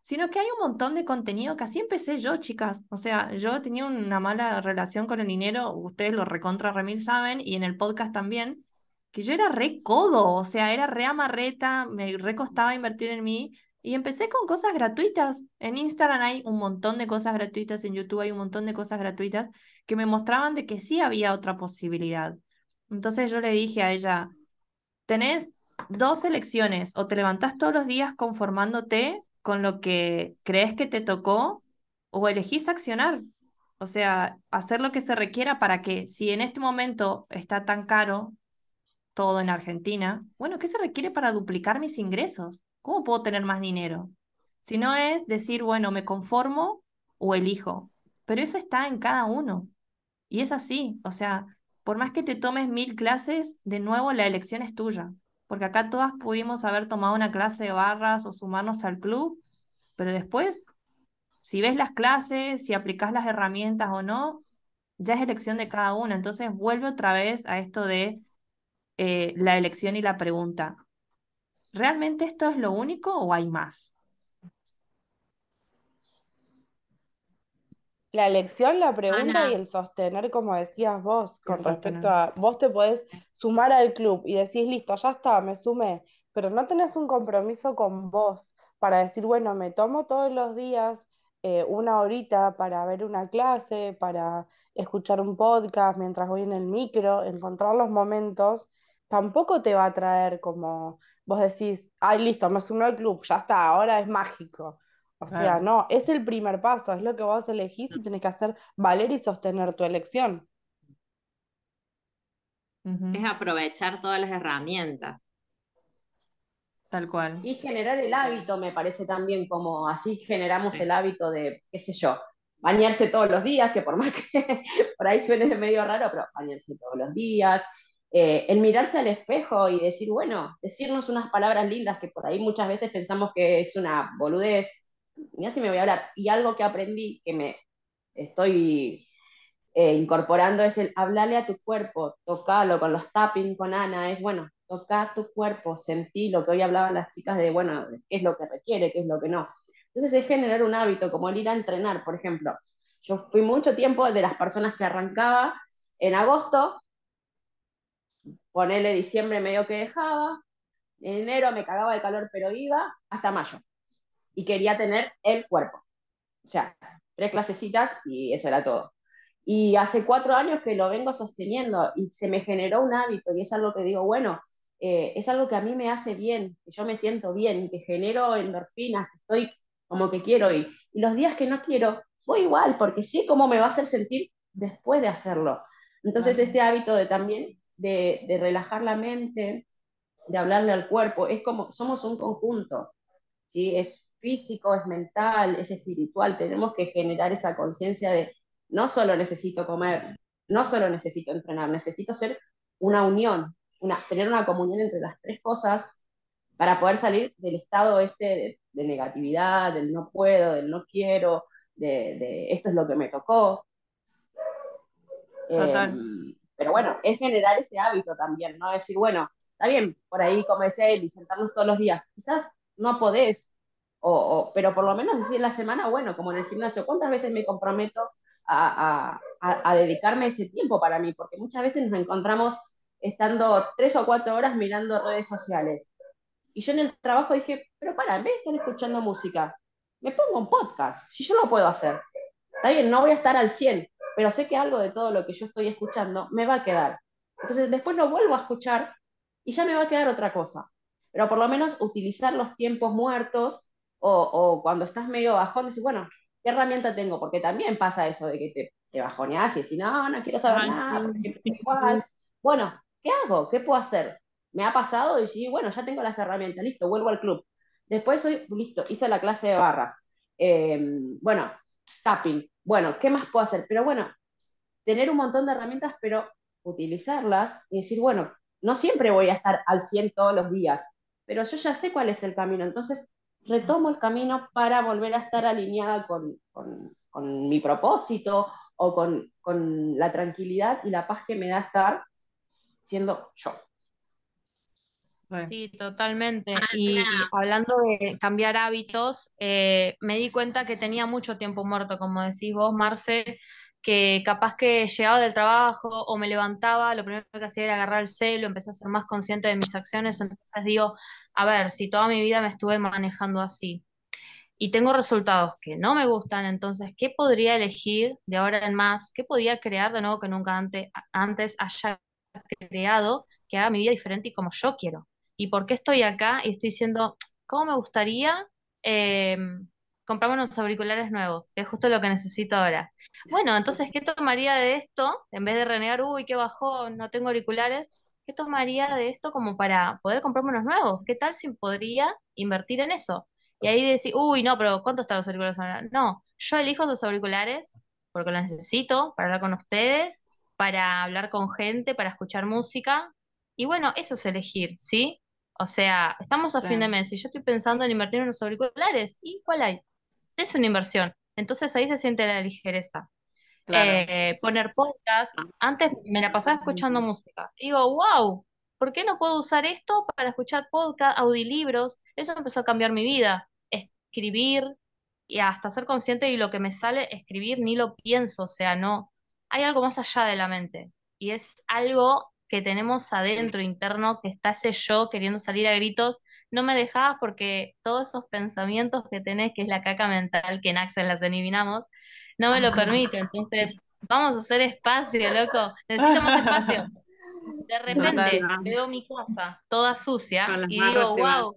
sino que hay un montón de contenido que así empecé yo, chicas. O sea, yo tenía una mala relación con el dinero, ustedes lo recontra remil saben, y en el podcast también, que yo era re codo, o sea, era re amarreta, me recostaba invertir en mí, Y empecé con cosas gratuitas. En Instagram hay un montón de cosas gratuitas, en YouTube hay un montón de cosas gratuitas que me mostraban de que sí había otra posibilidad. Entonces yo le dije a ella, tenés dos elecciones, o te levantás todos los días conformándote con lo que crees que te tocó, o elegís accionar. O sea, hacer lo que se requiera para que, si en este momento está tan caro todo en Argentina, bueno, ¿qué se requiere para duplicar mis ingresos? ¿Cómo puedo tener más dinero? Si no es decir, bueno, me conformo o elijo. Pero eso está en cada uno. Y es así. O sea, por más que te tomes mil clases, de nuevo la elección es tuya. Porque acá todas pudimos haber tomado una clase de barras o sumarnos al club, pero después, si ves las clases, si aplicas las herramientas o no, ya es elección de cada una. Entonces vuelve otra vez a esto de eh, la elección y la pregunta. ¿realmente esto es lo único o hay más? La elección, la pregunta y el sostener, como decías vos, con respecto a, vos te podés sumar al club y decís, listo, ya está, me sumé, pero no tenés un compromiso con vos para decir, bueno, me tomo todos los días eh, una horita para ver una clase, para escuchar un podcast mientras voy en el micro, encontrar los momentos, tampoco te va a traer como vos decís, ay, listo, me sumo al club, ya está, ahora es mágico. O sea, no, es el primer paso, es lo que vos elegís y tenés que hacer valer y sostener tu elección. Es aprovechar todas las herramientas. Tal cual. Y generar el hábito, me parece también, como así generamos el hábito de, qué sé yo, bañarse todos los días, que por más que por ahí suene medio raro, pero bañarse todos los días, eh, el mirarse al espejo y decir, bueno, decirnos unas palabras lindas que por ahí muchas veces pensamos que es una boludez, mira si me voy a hablar. Y algo que aprendí, que me estoy eh, incorporando, es el hablarle a tu cuerpo, tocarlo con los tapping con Ana, es bueno, tocar tu cuerpo, sentir lo que hoy hablaban las chicas de, bueno, qué es lo que requiere, qué es lo que no. Entonces es generar un hábito, como el ir a entrenar, por ejemplo. Yo fui mucho tiempo de las personas que arrancaba en agosto, Ponele diciembre medio que dejaba, en enero me cagaba de calor pero iba, hasta mayo. Y quería tener el cuerpo. O sea, tres clasecitas y eso era todo. Y hace cuatro años que lo vengo sosteniendo y se me generó un hábito y es algo que digo, bueno, eh, es algo que a mí me hace bien, que yo me siento bien, que genero endorfinas, que estoy como que quiero ir. Y los días que no quiero, voy igual, porque sé cómo me va a hacer sentir después de hacerlo. Entonces, este hábito de también de, relajar la mente, de hablarle al cuerpo, es como, somos un conjunto, ¿sí? Es físico, es mental, es espiritual, tenemos que generar esa conciencia de no solo necesito comer, no solo necesito entrenar, necesito ser una unión, una, tener una comunión entre las tres cosas para poder salir del estado este de, negatividad, del no puedo, del no quiero, de, esto es lo que me tocó. Total. Em, pero bueno, es generar ese hábito también, ¿no? Decir, bueno, está bien, por ahí como decía y sentarnos todos los días. Quizás no podés, o, pero por lo menos decir la semana, bueno, como en el gimnasio, ¿cuántas veces me comprometo a, a, a, dedicarme ese tiempo para mí? Porque muchas veces nos encontramos estando tres o cuatro horas mirando redes sociales. Y yo en el trabajo dije, pero para, en vez de estar escuchando música, me pongo un podcast, si yo lo puedo hacer. Está bien, no voy a estar al 100, pero sé que algo de todo lo que yo estoy escuchando me va a quedar. Entonces después lo vuelvo a escuchar y ya me va a quedar otra cosa. Pero por lo menos utilizar los tiempos muertos o, cuando estás medio bajón, decir, bueno, ¿qué herramienta tengo? Porque también pasa eso de que te, te bajoneas y decís, no, no quiero saber nada, porque siempre estoy igual. Bueno, ¿qué hago? ¿Qué puedo hacer? Me ha pasado y sí, bueno, ya tengo las herramientas, listo, vuelvo al club. Después soy, listo, hice la clase de barras. Eh, bueno, tapping, bueno, ¿qué más puedo hacer? Pero bueno, tener un montón de herramientas, pero utilizarlas y decir, bueno, no siempre voy a estar al 100 todos los días, pero yo ya sé cuál es el camino, entonces retomo el camino para volver a estar alineada con, mi propósito o con, con la tranquilidad y la paz que me da estar siendo yo. Sí, totalmente. Ah, y, hablando de cambiar hábitos, eh, me di cuenta que tenía mucho tiempo muerto, como decís vos, Marce, que capaz que llegaba del trabajo o me levantaba, lo primero que hacía era agarrar el celo, empecé a ser más consciente de mis acciones, entonces digo, a ver, si toda mi vida me estuve manejando así y tengo resultados que no me gustan, entonces, ¿qué podría elegir de ahora en más? ¿Qué podría crear de nuevo que nunca antes, antes haya creado que haga mi vida diferente y como yo quiero? ¿Y por qué estoy acá y estoy diciendo, ¿cómo me gustaría eh, comprarme unos auriculares nuevos? Que es justo lo que necesito ahora. Bueno, entonces, ¿qué tomaría de esto? En vez de renegar, uy, qué bajó, no tengo auriculares, ¿qué tomaría de esto como para poder comprarme unos nuevos? ¿Qué tal si podría invertir en eso? Y ahí decís, uy, no, pero ¿cuánto están los auriculares ahora? No, yo elijo los auriculares porque los necesito para hablar con ustedes, para hablar con gente, para escuchar música. Y bueno, eso es elegir, ¿sí? O sea, estamos a fin de mes y yo estoy pensando en invertir en unos auriculares. ¿Y cuál hay? Es una inversión. Entonces ahí se siente la ligereza. Eh, poner podcast. Antes me la pasaba escuchando música. Digo, wow, ¿por qué no puedo usar esto para escuchar podcast, audiolibros? Eso empezó a cambiar mi vida escribir y hasta ser consciente de lo que me sale escribir, ni lo pienso, o sea, no, hay algo más allá de la mente y es algo que tenemos adentro, interno, que está ese yo queriendo salir a gritos, no me dejabas porque todos esos pensamientos que tenés, que es la caca mental que en Axel las eliminamos, no me lo permite, entonces vamos a hacer espacio, loco, necesito más espacio. De repente veo mi casa toda sucia y digo, wow,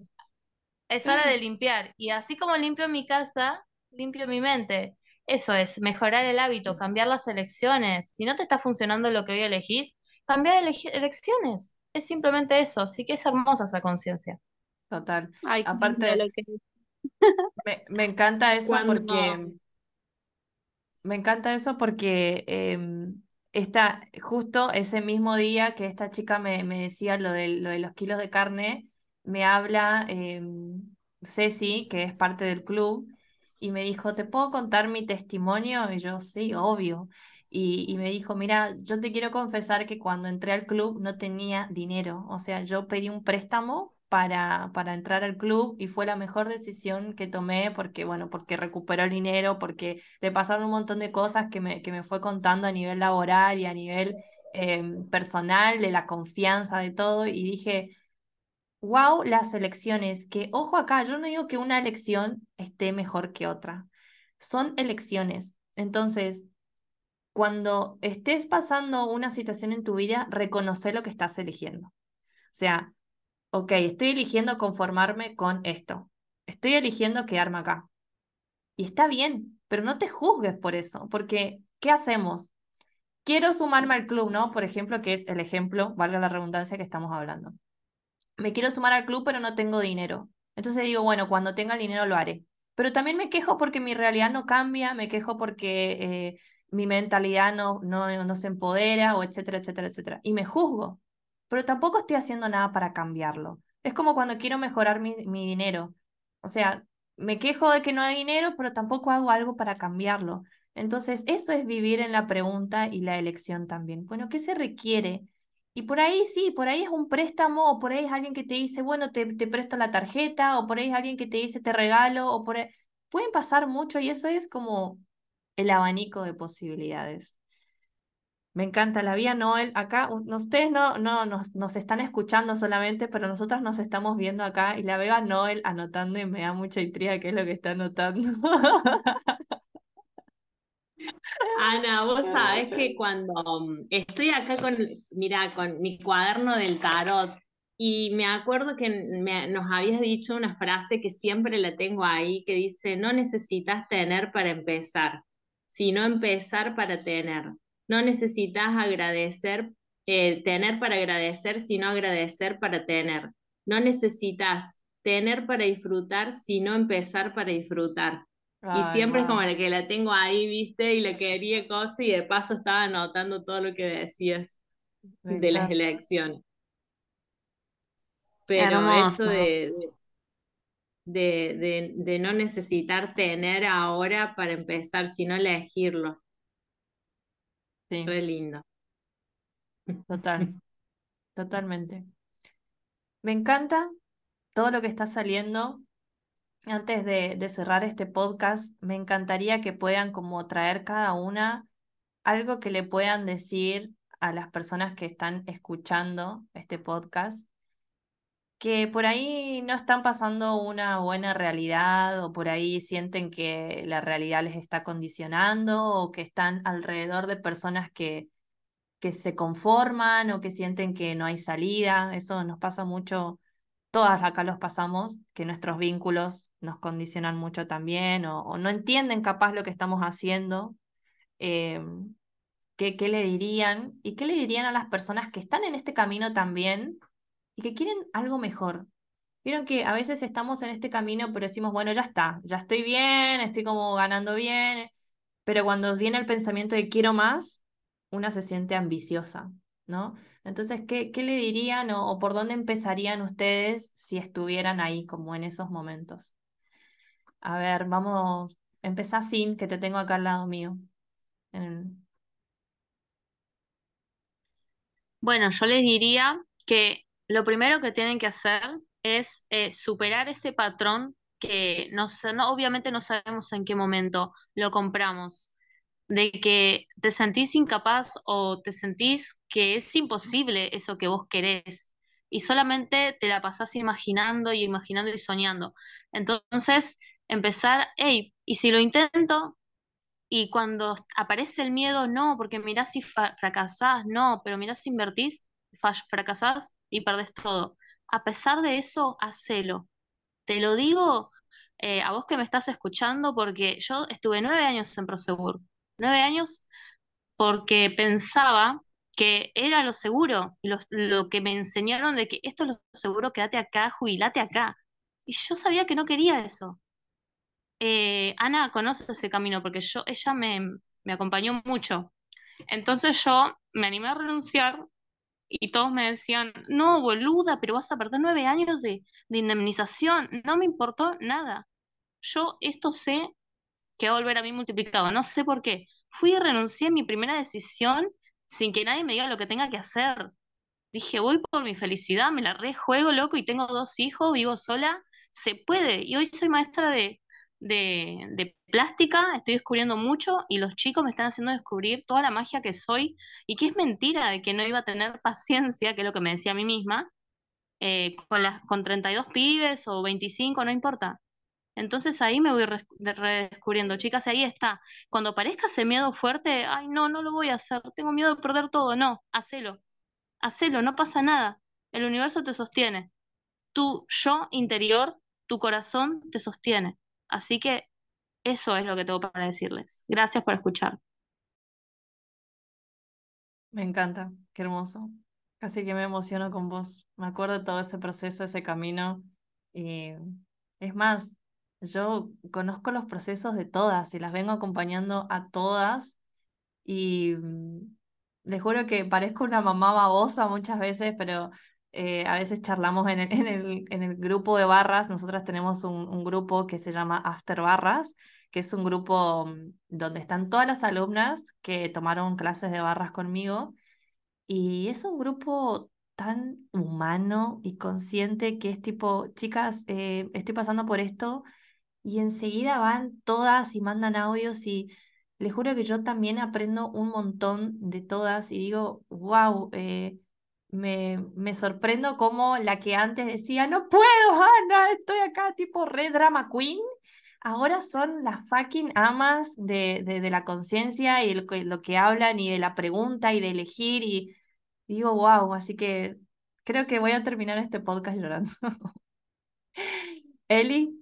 es hora de limpiar. Y así como limpio mi casa, limpio mi mente. Eso es, mejorar el hábito, cambiar las elecciones. Si no te está funcionando lo que hoy elegís, cambiar elecciones. Es simplemente eso. Así que es hermosa esa conciencia. Total. Aparte, lo que... me, encanta eso porque. Me encanta eso porque em, está justo ese mismo día que esta chica me, me decía lo de, lo de los kilos de carne me habla em, Ceci, que es parte del club, y me dijo, ¿te puedo contar mi testimonio? Y yo, sí, obvio. Y, y, me dijo, mira, yo te quiero confesar que cuando entré al club no tenía dinero. O sea, yo pedí un préstamo para, para entrar al club y fue la mejor decisión que tomé porque, bueno, porque recuperó el dinero, porque le pasaron un montón de cosas que me, que me fue contando a nivel laboral y a nivel em, personal, de la confianza, de todo. Y dije, wow las elecciones, que ojo acá, yo no digo que una elección esté mejor que otra, son elecciones. Entonces, cuando estés pasando una situación en tu vida, reconoce lo que estás eligiendo. O sea, ok, estoy eligiendo conformarme con esto, estoy eligiendo quedarme acá. Y está bien, pero no te juzgues por eso, porque ¿qué hacemos? Quiero sumarme al club, ¿no? Por ejemplo, que es el ejemplo, valga la redundancia que estamos hablando me quiero sumar al club, pero no tengo dinero. Entonces digo, bueno, cuando tenga el dinero lo haré. Pero también me quejo porque mi realidad no cambia, me quejo porque eh, mi mentalidad no, no, no se empodera, o etcétera, etcétera, etcétera. Y me juzgo, pero tampoco estoy haciendo nada para cambiarlo. Es como cuando quiero mejorar mi, mi dinero. O sea, me quejo de que no hay dinero, pero tampoco hago algo para cambiarlo. Entonces, eso es vivir en la pregunta y la elección también. Bueno, ¿qué se requiere? Y por ahí sí, por ahí es un préstamo, o por ahí es alguien que te dice, bueno, te, te presto la tarjeta, o por ahí es alguien que te dice, te regalo, o por ahí... Pueden pasar mucho y eso es como el abanico de posibilidades. Me encanta la vía Noel. Acá, ustedes no, no nos, nos están escuchando solamente, pero nosotras nos estamos viendo acá y la veo a Noel anotando y me da mucha intriga qué es lo que está anotando. Ana, vos sabés que cuando mm, estoy acá con, mira, con mi cuaderno del tarot, y me acuerdo que nos habías dicho una frase que siempre la tengo ahí, que dice, no necesitas tener para empezar, sino empezar para tener. No necesitas agradecer, eh, tener para agradecer, sino agradecer para tener. No necesitas tener para disfrutar, sino empezar para disfrutar y siempre es como la que la tengo ahí, viste, y la quería cosa, y de paso estaba anotando todo lo que decías de las elecciones. Pero eso de, de, de, no necesitar tener ahora para empezar, sino elegirlo. Sí. Re lindo. Total, totalmente. Me encanta todo lo que está saliendo antes de, cerrar este podcast, me encantaría que puedan como traer cada una algo que le puedan decir a las personas que están escuchando este podcast, que por ahí no están pasando una buena realidad o por ahí sienten que la realidad les está condicionando o que están alrededor de personas que, que se conforman o que sienten que no hay salida. Eso nos pasa mucho, todas acá los pasamos, que nuestros vínculos nos condicionan mucho también o, no entienden capaz lo que estamos haciendo. Em, ¿qué, ¿Qué le dirían? ¿Y qué le dirían a las personas que están en este camino también? Y que quieren algo mejor. Vieron que a veces estamos en este camino, pero decimos, bueno, ya está, ya estoy bien, estoy como ganando bien, pero cuando viene el pensamiento de quiero más, una se siente ambiciosa, ¿no? Entonces, ¿qué, qué le dirían o, por dónde empezarían ustedes si estuvieran ahí como en esos momentos? A ver, vamos, empezá sin, que te tengo acá al lado mío. Bueno, yo les diría que lo primero que tienen que hacer es eh, superar ese patrón que no, no, obviamente no sabemos en qué momento lo compramos, de que te sentís incapaz o te sentís que es imposible eso que vos querés y solamente te la pasás imaginando y imaginando y soñando. Entonces, empezar, hey, ¿y si lo intento? Y cuando aparece el miedo, no, porque mirás si fracasás, no, pero mirás si invertís, fracasás y perdés todo. A pesar de eso, hacelo. Te lo digo eh, a vos que me estás escuchando porque yo estuve nueve años en Prosegur. Nueve años porque pensaba que era lo seguro, lo, lo que me enseñaron de que esto es lo seguro, quédate acá, jubilate acá. Y yo sabía que no quería eso. Eh, Ana conoce ese camino porque yo, ella me, me acompañó mucho. Entonces yo me animé a renunciar y todos me decían, no, boluda, pero vas a perder nueve años de, indemnización. No me importó nada. Yo esto sé que va a volver a mí multiplicado, no sé por qué. Fui y renuncié a mi primera decisión sin que nadie me diga lo que tenga que hacer. Dije, voy por mi felicidad, me la rejuego, loco, y tengo dos hijos, vivo sola, se puede. Y hoy soy maestra de, de, plástica, estoy descubriendo mucho y los chicos me están haciendo descubrir toda la magia que soy y que es mentira de que no iba a tener paciencia, que es lo que me decía a mí misma, eh, con, con 32 pibes o 25, no importa. Entonces ahí me voy redescubriendo, chicas, ahí está. Cuando aparezca ese miedo fuerte, ay, no, no lo voy a hacer, tengo miedo de perder todo, no, hacelo, hacelo, no pasa nada. El universo te sostiene. Tu yo interior, tu corazón te sostiene. Así que eso es lo que tengo para decirles. Gracias por escuchar. Me encanta, qué hermoso. Casi que me emociono con vos. Me acuerdo de todo ese proceso, ese camino. Y es más, yo conozco los procesos de todas y las vengo acompañando a todas. Y mm, les juro que parezco una mamá babosa muchas veces, pero eh, a veces charlamos en el, en, el, en el, grupo de barras, nosotras tenemos un, grupo que se llama After Barras, que es un grupo mm, donde están todas las alumnas que tomaron clases de barras conmigo, y es un grupo tan humano y consciente que es tipo, chicas, eh, estoy pasando por esto, y enseguida van todas y mandan audios y les juro que yo también aprendo un montón de todas y digo, wow, me, me sorprendo como la que antes decía, no puedo, Ana, estoy acá tipo re drama queen, ahora son las fucking amas de, de, la conciencia y lo que, lo que hablan y de la pregunta y de elegir y digo, wow, así que creo que voy a terminar este podcast llorando. Eli.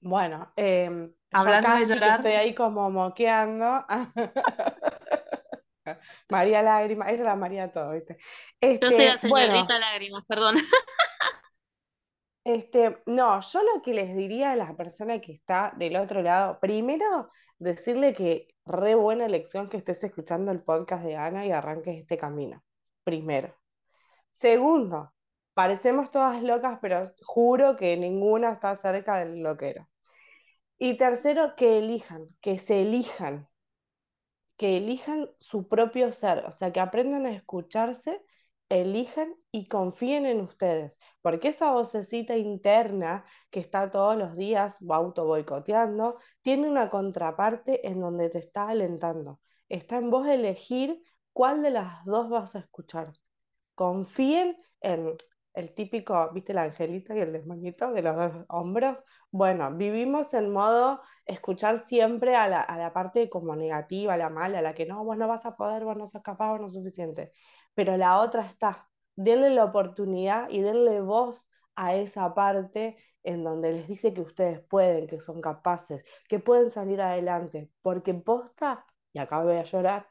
Bueno, em, hablando de llorar, estoy ahí como moqueando. María Lágrima, ella es la María todo, ¿viste? yo soy la este, señorita Lágrimas, perdón. Este, no, yo lo que les diría a la persona que está del otro lado, primero decirle que re buena elección que estés escuchando el podcast de Ana y arranques este camino. Primero. Segundo, parecemos todas locas, pero juro que ninguna está cerca del loquero. Y tercero, que elijan, que se elijan, que elijan su propio ser, o sea, que aprendan a escucharse elijan y confíen en ustedes, porque esa vocecita interna que está todos los días auto boicoteando, tiene una contraparte en donde te está alentando. Está en vos elegir cuál de las dos vas a escuchar. Confíen en el típico, viste la angelita y el desmañito de los dos hombros. Bueno, vivimos en modo escuchar siempre a la, parte como negativa, la mala, la que no, vos no vas a poder, vos no sos capaz, vos no sos suficiente. Pero la otra está. Denle la oportunidad y denle voz a esa parte en donde les dice que ustedes pueden, que son capaces, que pueden salir adelante. Porque posta, y acá voy a llorar,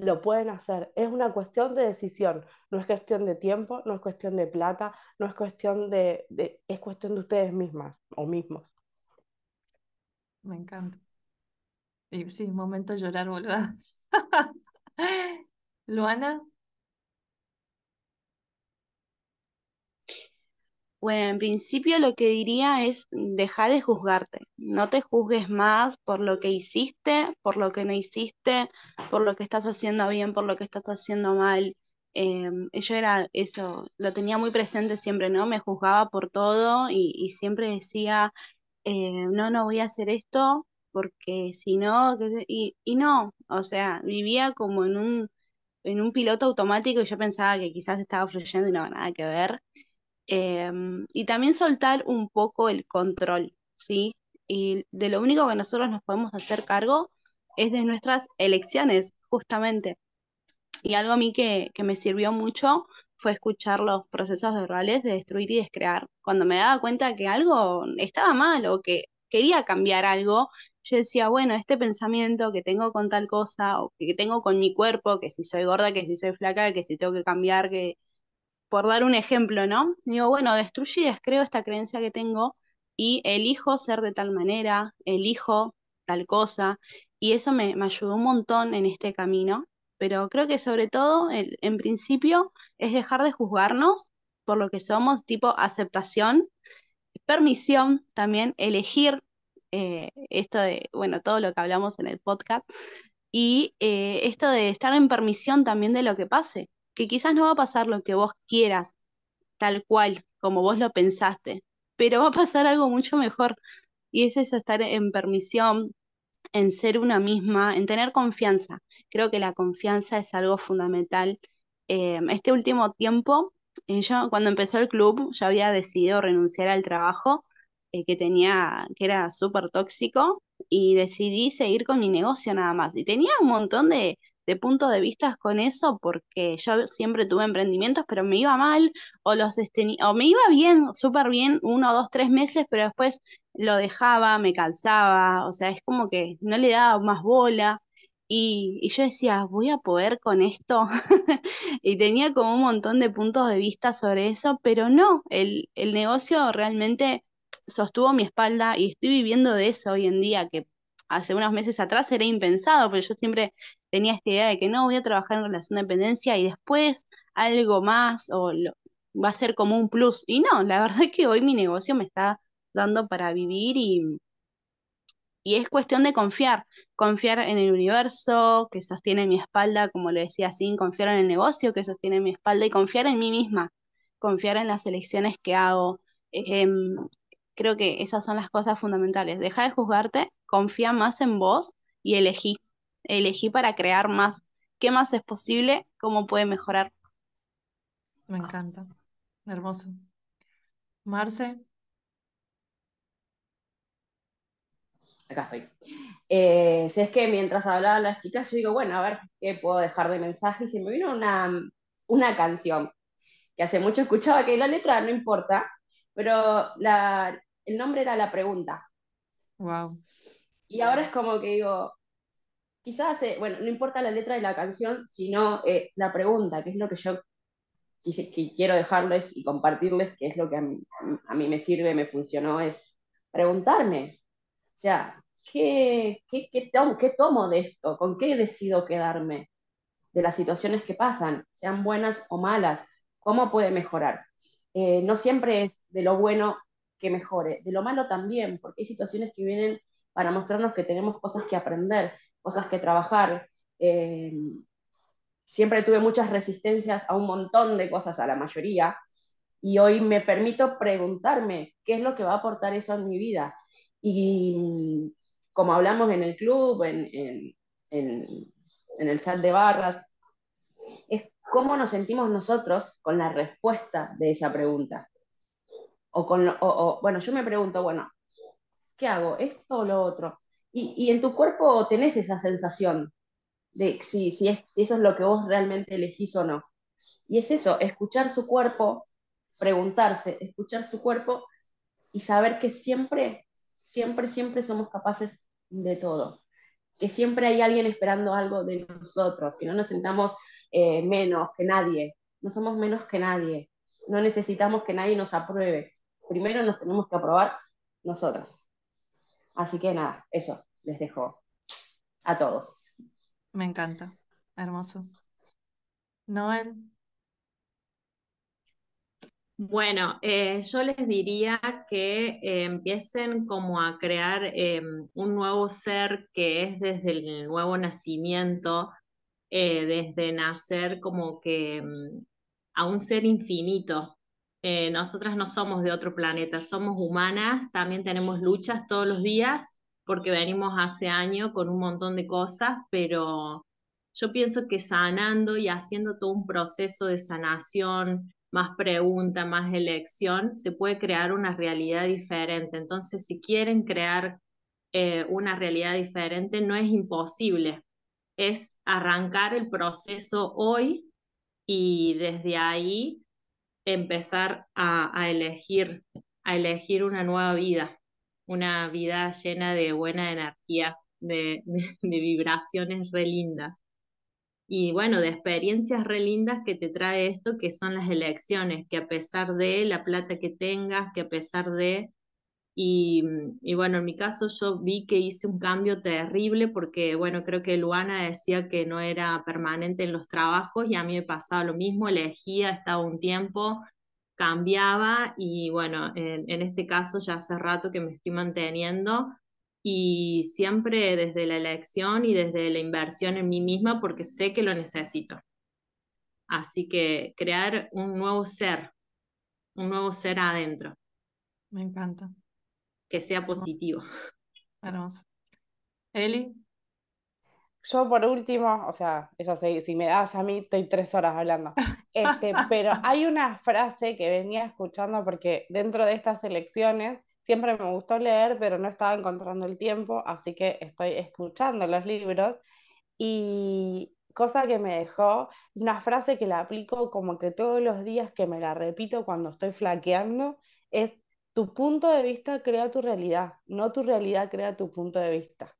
lo pueden hacer. Es una cuestión de decisión, no es cuestión de tiempo, no es cuestión de plata, no es cuestión de, es cuestión de ustedes mismas o mismos. Me encanta. Y sí, momento de llorar, boluda. Luana. Bueno, en principio lo que diría es dejar de juzgarte. No te juzgues más por lo que hiciste, por lo que no hiciste, por lo que estás haciendo bien, por lo que estás haciendo mal. Em, yo era eso, lo tenía muy presente siempre, ¿no? Me juzgaba por todo y, siempre decía, eh, no, no voy a hacer esto porque si no, y, y no, o sea, vivía como en un, en un piloto automático y yo pensaba que quizás estaba fluyendo y no, nada que ver. Em, y también soltar un poco el control, ¿sí? Y de lo único que nosotros nos podemos hacer cargo es de nuestras elecciones, justamente. Y algo a mí que, que me sirvió mucho fue escuchar los procesos verbales de destruir y descrear. Cuando me daba cuenta que algo estaba mal o que quería cambiar algo, yo decía, bueno, este pensamiento que tengo con tal cosa o que tengo con mi cuerpo, que si soy gorda, que si soy flaca, que si tengo que cambiar, que por dar un ejemplo, ¿no? Digo, bueno, destruyo y descreo esta creencia que tengo y elijo ser de tal manera, elijo tal cosa, y eso me, ayudó un montón en este camino, pero creo que sobre todo, en principio, es dejar de juzgarnos por lo que somos, tipo aceptación, permisión, también elegir eh, esto de, bueno, todo lo que hablamos en el podcast, y eh, esto de estar en permisión también de lo que pase que quizás no va a pasar lo que vos quieras, tal cual, como vos lo pensaste, pero va a pasar algo mucho mejor. Y es estar en permisión, en ser una misma, en tener confianza. Creo que la confianza es algo fundamental. Eh, este último tiempo, eh, yo cuando empezó el club, yo había decidido renunciar al trabajo eh, que tenía, que era súper tóxico, y decidí seguir con mi negocio nada más. Y tenía un montón de, de punto de vista con eso porque yo siempre tuve emprendimientos, pero me iba mal o, los o me iba bien, súper bien, uno, dos, tres meses, pero después lo dejaba, me calzaba, o sea, es como que no le daba más bola. Y, y yo decía, voy a poder con esto. y tenía como un montón de puntos de vista sobre eso, pero no, el, el negocio realmente sostuvo mi espalda y estoy viviendo de eso hoy en día, que hace unos meses atrás era impensado, pero yo siempre tenía esta idea de que no voy a trabajar en relación de dependencia y después algo más o va a ser como un plus. Y no, la verdad es que hoy mi negocio me está dando para vivir y, y es cuestión de confiar, confiar en el universo que sostiene mi espalda, como le decía así, confiar en el negocio que sostiene mi espalda y confiar en mí misma, confiar en las elecciones que hago. Em, creo que esas son las cosas fundamentales. Deja de juzgarte, confía más en vos y elegí. Elegí para crear más. ¿Qué más es posible? ¿Cómo puede mejorar? Me encanta. Hermoso. Marce. Acá estoy. Eh, si es que mientras hablaban las chicas, yo digo, bueno, a ver qué puedo dejar de mensaje. Y se me vino una, una canción que hace mucho escuchaba que la letra no importa, pero la, el nombre era la pregunta. Wow. Y ahora es como que digo, quizás, eh, bueno, no importa la letra de la canción, sino eh, la pregunta, que es lo que yo quiero dejarles y compartirles, que es lo que a mí, me sirve, me funcionó, es preguntarme, o sea, ¿qué, qué, qué, tomo, ¿qué tomo de esto? ¿Con qué decido quedarme? De las situaciones que pasan, sean buenas o malas, ¿cómo puede mejorar? Eh, no siempre es de lo bueno que mejore, de lo malo también, porque hay situaciones que vienen para mostrarnos que tenemos cosas que aprender, cosas que trabajar. Eh, siempre tuve muchas resistencias a un montón de cosas, a la mayoría, y hoy me permito preguntarme qué es lo que va a aportar eso en mi vida. Y como hablamos en el club, en, en, en, el chat de barras, es cómo nos sentimos nosotros con la respuesta de esa pregunta. O con, o, bueno, yo me pregunto, bueno, ¿qué hago? ¿Esto o lo otro? Y, y en tu cuerpo tenés esa sensación de si, si, es, si eso es lo que vos realmente elegís o no. Y es eso, escuchar su cuerpo, preguntarse, escuchar su cuerpo y saber que siempre, siempre, siempre somos capaces de todo. Que siempre hay alguien esperando algo de nosotros, que no nos sentamos eh, menos que nadie. No somos menos que nadie. No necesitamos que nadie nos apruebe. Primero nos tenemos que aprobar nosotros. Así que nada, eso les dejo a todos. Me encanta. Hermoso. Noel. Bueno, eh, yo les diría que eh, empiecen como a crear eh, un nuevo ser que es desde el nuevo nacimiento, desde nacer como que mm, a un ser infinito. Nosotras no somos de otro planeta, somos humanas, también tenemos luchas todos los días porque venimos hace años con un montón de cosas, pero yo pienso que sanando y haciendo todo un proceso de sanación, más pregunta, más elección, se puede crear una realidad diferente. Entonces, si quieren crear eh, una realidad diferente, no es imposible. Es arrancar el proceso hoy y desde ahí empezar a, elegir, a elegir una nueva vida, una vida llena de buena energía, de, de vibraciones re lindas. Y bueno, de experiencias re lindas que te trae esto, que son las elecciones, que a pesar de la plata que tengas, que a pesar de... Y, y, bueno, en mi caso yo vi que hice un cambio terrible porque, bueno, creo que Luana decía que no era permanente en los trabajos y a mí me pasaba lo mismo, elegía, estaba un tiempo, cambiaba y bueno, en, en este caso ya hace rato que me estoy manteniendo y siempre desde la elección y desde la inversión en mí misma porque sé que lo necesito. Así que crear un nuevo ser, un nuevo ser adentro. Me encanta. Que sea positivo. Hermoso. Eli. Yo por último, o sea, eso sí, si me das a mí, estoy tres horas hablando. Este, pero hay una frase que venía escuchando porque dentro de estas elecciones Siempre me gustó leer, pero no estaba encontrando el tiempo, así que estoy escuchando los libros. Y cosa que me dejó, una frase que la aplico como que todos los días que me la repito cuando estoy flaqueando, es tu punto de vista crea tu realidad, no tu realidad crea tu punto de vista.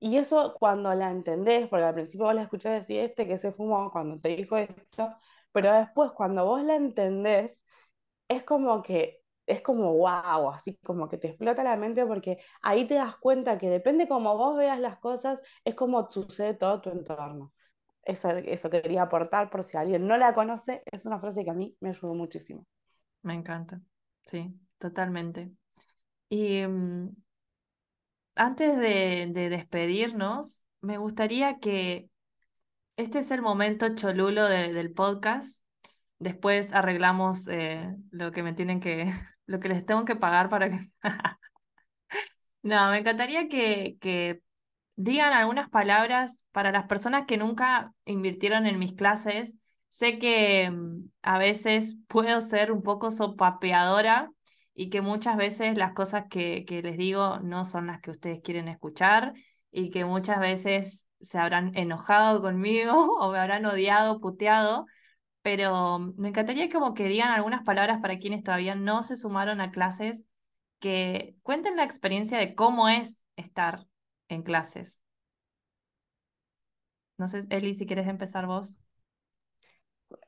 Y eso cuando la entendés, porque al principio vos la escuchás decir este que se fumó cuando te dijo esto, pero después cuando vos la entendés, es como que es como wow, así como que te explota la mente porque ahí te das cuenta que depende cómo vos veas las cosas, es como sucede todo tu entorno. Eso, eso quería aportar por si alguien no la conoce, es una frase que a mí me ayudó muchísimo. Me encanta, sí, totalmente. Y mm, antes de, despedirnos, me gustaría que este es el momento cholulo del podcast. Después arreglamos eh, lo que me tienen que, lo que les tengo que pagar para que... no, me encantaría que, que digan algunas palabras para las personas que nunca invirtieron en mis clases. Sé que mm, a veces puedo ser un poco sopapeadora y que muchas veces las cosas que, que les digo no son las que ustedes quieren escuchar y que muchas veces se habrán enojado conmigo o me habrán odiado, puteado, pero me encantaría como que digan algunas palabras para quienes todavía no se sumaron a clases, que cuenten la experiencia de cómo es estar en clases. No sé, Eli, si quieres empezar vos.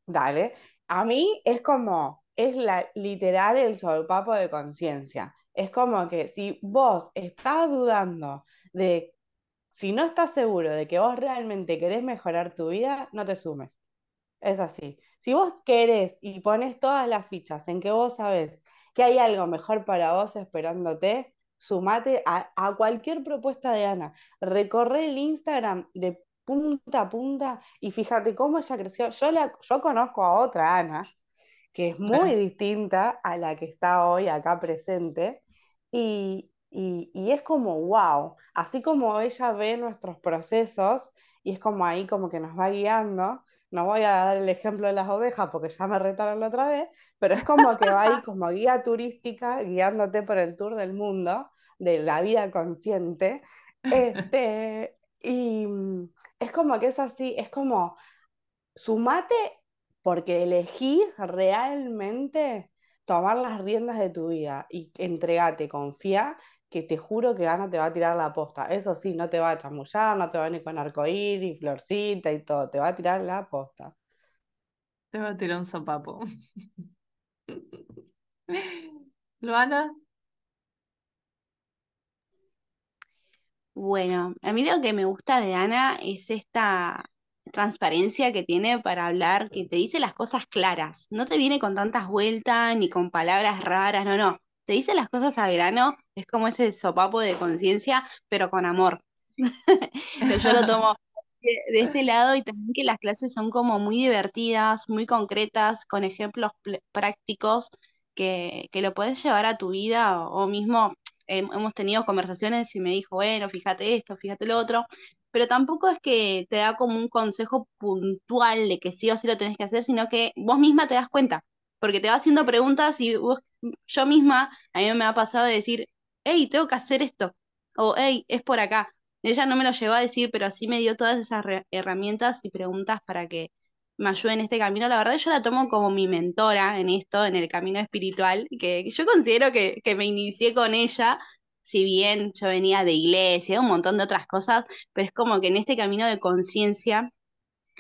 Dale. A mí es como, es la, literal el solpapo de conciencia. Es como que si vos estás dudando de, si no estás seguro de que vos realmente querés mejorar tu vida, no te sumes. Es así. Si vos querés y pones todas las fichas en que vos sabés que hay algo mejor para vos esperándote, sumate a, cualquier propuesta de Ana. Recorre el Instagram de punta a punta, y fíjate cómo ella creció. Yo, la, yo conozco a otra Ana, que es muy distinta a la que está hoy acá presente, y, y, es como, wow, así como ella ve nuestros procesos, y es como ahí como que nos va guiando, no voy a dar el ejemplo de las ovejas porque ya me retaron la otra vez, pero es como que va ahí como guía turística guiándote por el tour del mundo, de la vida consciente. Este, y mm, es como que es así, es como sumate porque elegís realmente tomar las riendas de tu vida y entregate, confía que te juro que Ana te va a tirar la posta. Eso sí, no te va a chamullar, no te va a venir con arcoíris, florcita y todo, te va a tirar la posta. Te va a tirar un sopapo. Luana. Bueno, a mí lo que me gusta de Ana es esta transparencia que tiene para hablar, que te dice las cosas claras, no te viene con tantas vueltas ni con palabras raras, no, no, te dice las cosas a grano, es como ese sopapo de conciencia, pero con amor. Yo lo tomo de, este lado y también que las clases son como muy divertidas, muy concretas, con ejemplos prácticos que, que, lo puedes llevar a tu vida. O, mismo hemos tenido conversaciones y me dijo, bueno, fíjate esto, fíjate lo otro, pero tampoco es que te da como un consejo puntual de que sí o sí lo tenés que hacer, sino que vos misma te das cuenta, porque te va haciendo preguntas y vos, yo misma, a mí me ha pasado de decir, hey, tengo que hacer esto, o hey, es por acá. Ella no me lo llegó a decir, pero sí me dio todas esas herramientas y preguntas para que me ayude en este camino. La verdad, yo la tomo como mi mentora en esto, en el camino espiritual, que, yo considero que, que me inicié con ella, si bien yo venía de iglesia, un montón de otras cosas, pero es como que en este camino de conciencia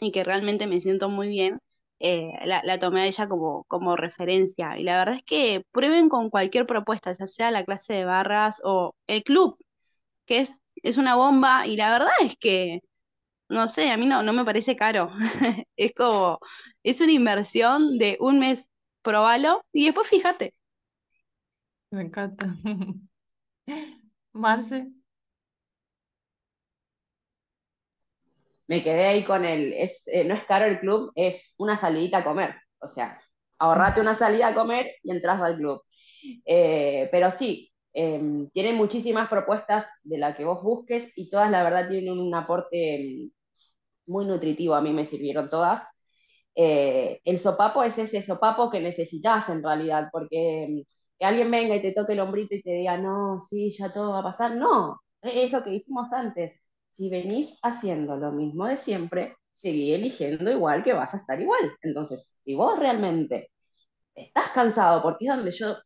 y que realmente me siento muy bien, eh, la, tomé a ella como, como referencia. Y la verdad es que prueben con cualquier propuesta, ya sea la clase de barras o el club, que es, es una bomba y la verdad es que, no sé, a mí no, no me parece caro. es como, es una inversión de un mes, probalo y después fíjate. Me encanta. Marce. Me quedé ahí con el, es, eh, no es caro el club, es una salidita a comer. O sea, ahorrate una salida a comer y entras al club. Eh, pero sí, em, tiene muchísimas propuestas de la que vos busques y todas la verdad tienen un aporte em, muy nutritivo, a mí me sirvieron todas. Eh, el sopapo es ese sopapo que necesitas en realidad, porque em, que alguien venga y te toque el hombrito y te diga, no, sí, ya todo va a pasar. No, es lo que dijimos antes. Si venís haciendo lo mismo de siempre, seguí eligiendo igual que vas a estar igual. Entonces, si vos realmente estás cansado, porque es donde yo,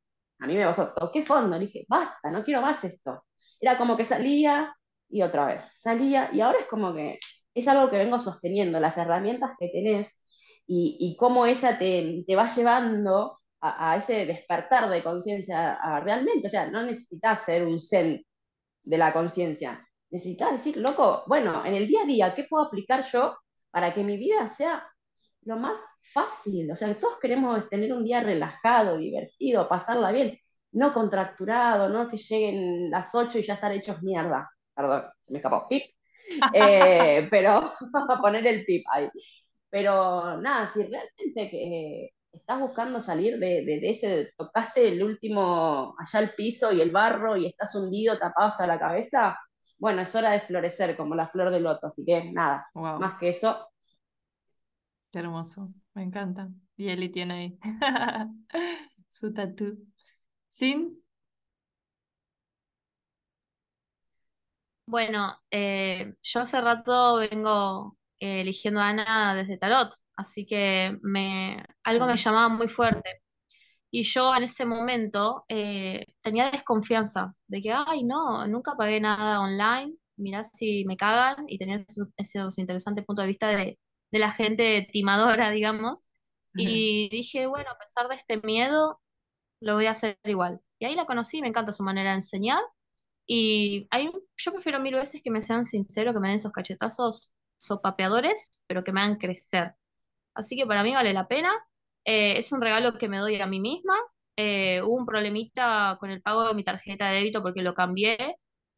a mí me pasó, toqué fondo, dije, basta, no quiero más esto. Era como que salía y otra vez, salía y ahora es como que es algo que vengo sosteniendo, las herramientas que tenés y, y cómo ella te, te va llevando a, ese despertar de conciencia realmente. O sea, no necesitas ser un zen de la conciencia. Necesitas decir, loco, bueno, en el día a día, ¿qué puedo aplicar yo para que mi vida sea lo más fácil? O sea, todos queremos tener un día relajado, divertido, pasarla bien, no contracturado, no que lleguen las 8 y ya estar hechos mierda. Perdón, se me escapó, pip. Eh, pero vamos a poner el pip ahí. Pero nada, si realmente que, estás buscando salir de, ese, tocaste el último, allá el piso y el barro y estás hundido, tapado hasta la cabeza, bueno, es hora de florecer como la flor de loto, así que nada, más que eso. Qué hermoso, me encanta. Y Eli tiene ahí su tatú. ¿Sin? Bueno, eh, yo hace rato vengo eh, eligiendo a Ana desde Tarot. Así que me, algo me llamaba muy fuerte. Y yo en ese momento eh, tenía desconfianza de que, ay, no, nunca pagué nada online, mirá si me cagan, y tenía esos, interesantes puntos de vista de, la gente timadora, digamos. Y dije, bueno, a pesar de este miedo, lo voy a hacer igual. Y ahí la conocí, me encanta su manera de enseñar. Y hay, yo prefiero mil veces que me sean sinceros, que me den esos cachetazos sopapeadores, pero que me hagan crecer. Así que para mí vale la pena. Eh, es un regalo que me doy a mí misma. Eh, hubo un problemita con el pago de mi tarjeta de débito porque lo cambié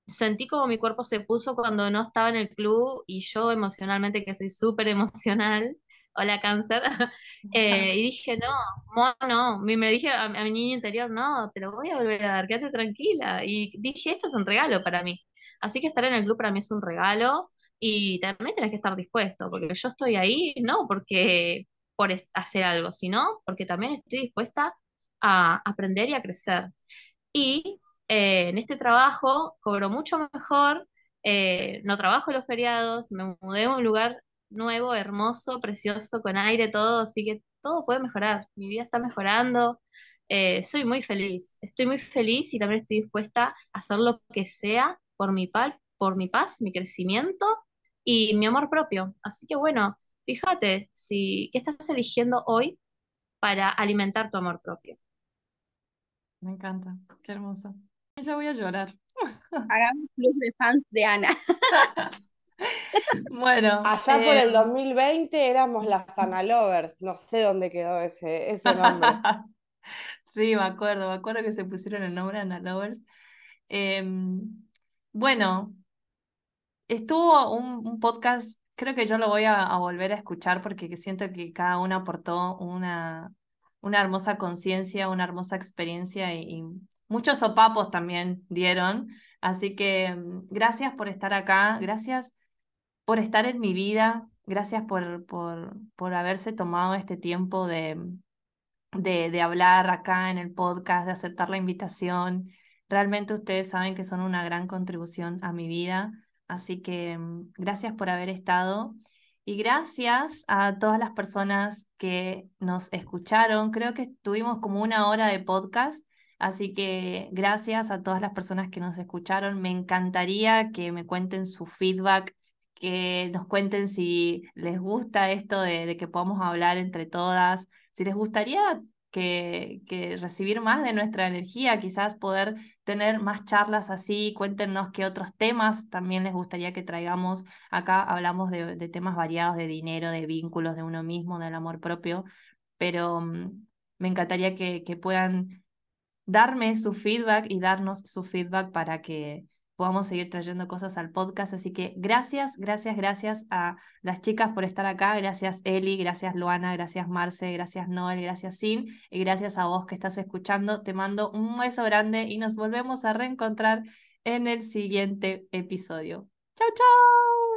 sentí como mi cuerpo se puso cuando no estaba en el club y yo emocionalmente, que soy súper emocional, hola cáncer, eh, y dije, no, no, me dije a, mi niño interior, no, te lo voy a volver a dar, quédate tranquila. Y dije, esto es un regalo para mí. Así que estar en el club para mí es un regalo y también tenés que estar dispuesto, porque yo estoy ahí, no porque por hacer algo, sino porque también estoy dispuesta a aprender y a crecer. Y eh, en este trabajo cobro mucho mejor, eh, no trabajo los feriados, me mudé a un lugar nuevo, hermoso, precioso, con aire, todo, así que todo puede mejorar, mi vida está mejorando, eh, soy muy feliz, estoy muy feliz y también estoy dispuesta a hacer lo que sea por mi, paz, por mi paz, mi crecimiento y mi amor propio. Así que bueno, fíjate, si, ¿qué estás eligiendo hoy para alimentar tu amor propio? Me encanta, qué hermoso. Ya voy a llorar. Hagamos club de fans de Ana. Bueno. Allá por el 2020 em, éramos las Ana Lovers. No sé dónde quedó ese, ese nombre. Sí, me acuerdo, me acuerdo que se pusieron el nombre Ana Lovers. Em, bueno, estuvo un, podcast, creo que yo lo voy a, volver a escuchar porque siento que cada uno aportó una, una hermosa conciencia, una hermosa experiencia y, muchos sopapos también dieron. Así que em, gracias por estar acá, gracias por estar en mi vida, gracias por, por, por haberse tomado este tiempo de, de hablar acá en el podcast, de aceptar la invitación. Realmente ustedes saben que son una gran contribución a mi vida, así que mm, gracias por haber estado y gracias a todas las personas que nos escucharon. Creo que tuvimos como una hora de podcast, así que gracias a todas las personas que nos escucharon. Me encantaría que me cuenten su feedback, que nos cuenten si les gusta esto de, de que podamos hablar entre todas, si les gustaría que, que, recibir más de nuestra energía, quizás poder tener más charlas así, cuéntenos qué otros temas también les gustaría que traigamos. Acá hablamos de, de temas variados, de dinero, de vínculos, de uno mismo, del amor propio, pero mm, me encantaría que, que puedan darme su feedback y darnos su feedback para que podamos seguir trayendo cosas al podcast. Así que gracias, gracias, gracias a las chicas por estar acá. Gracias Eli, gracias Luana, gracias Marce, gracias Noel, gracias Sin y gracias a vos que estás escuchando. Te mando un beso grande y nos volvemos a reencontrar en el siguiente episodio. Chao, chao.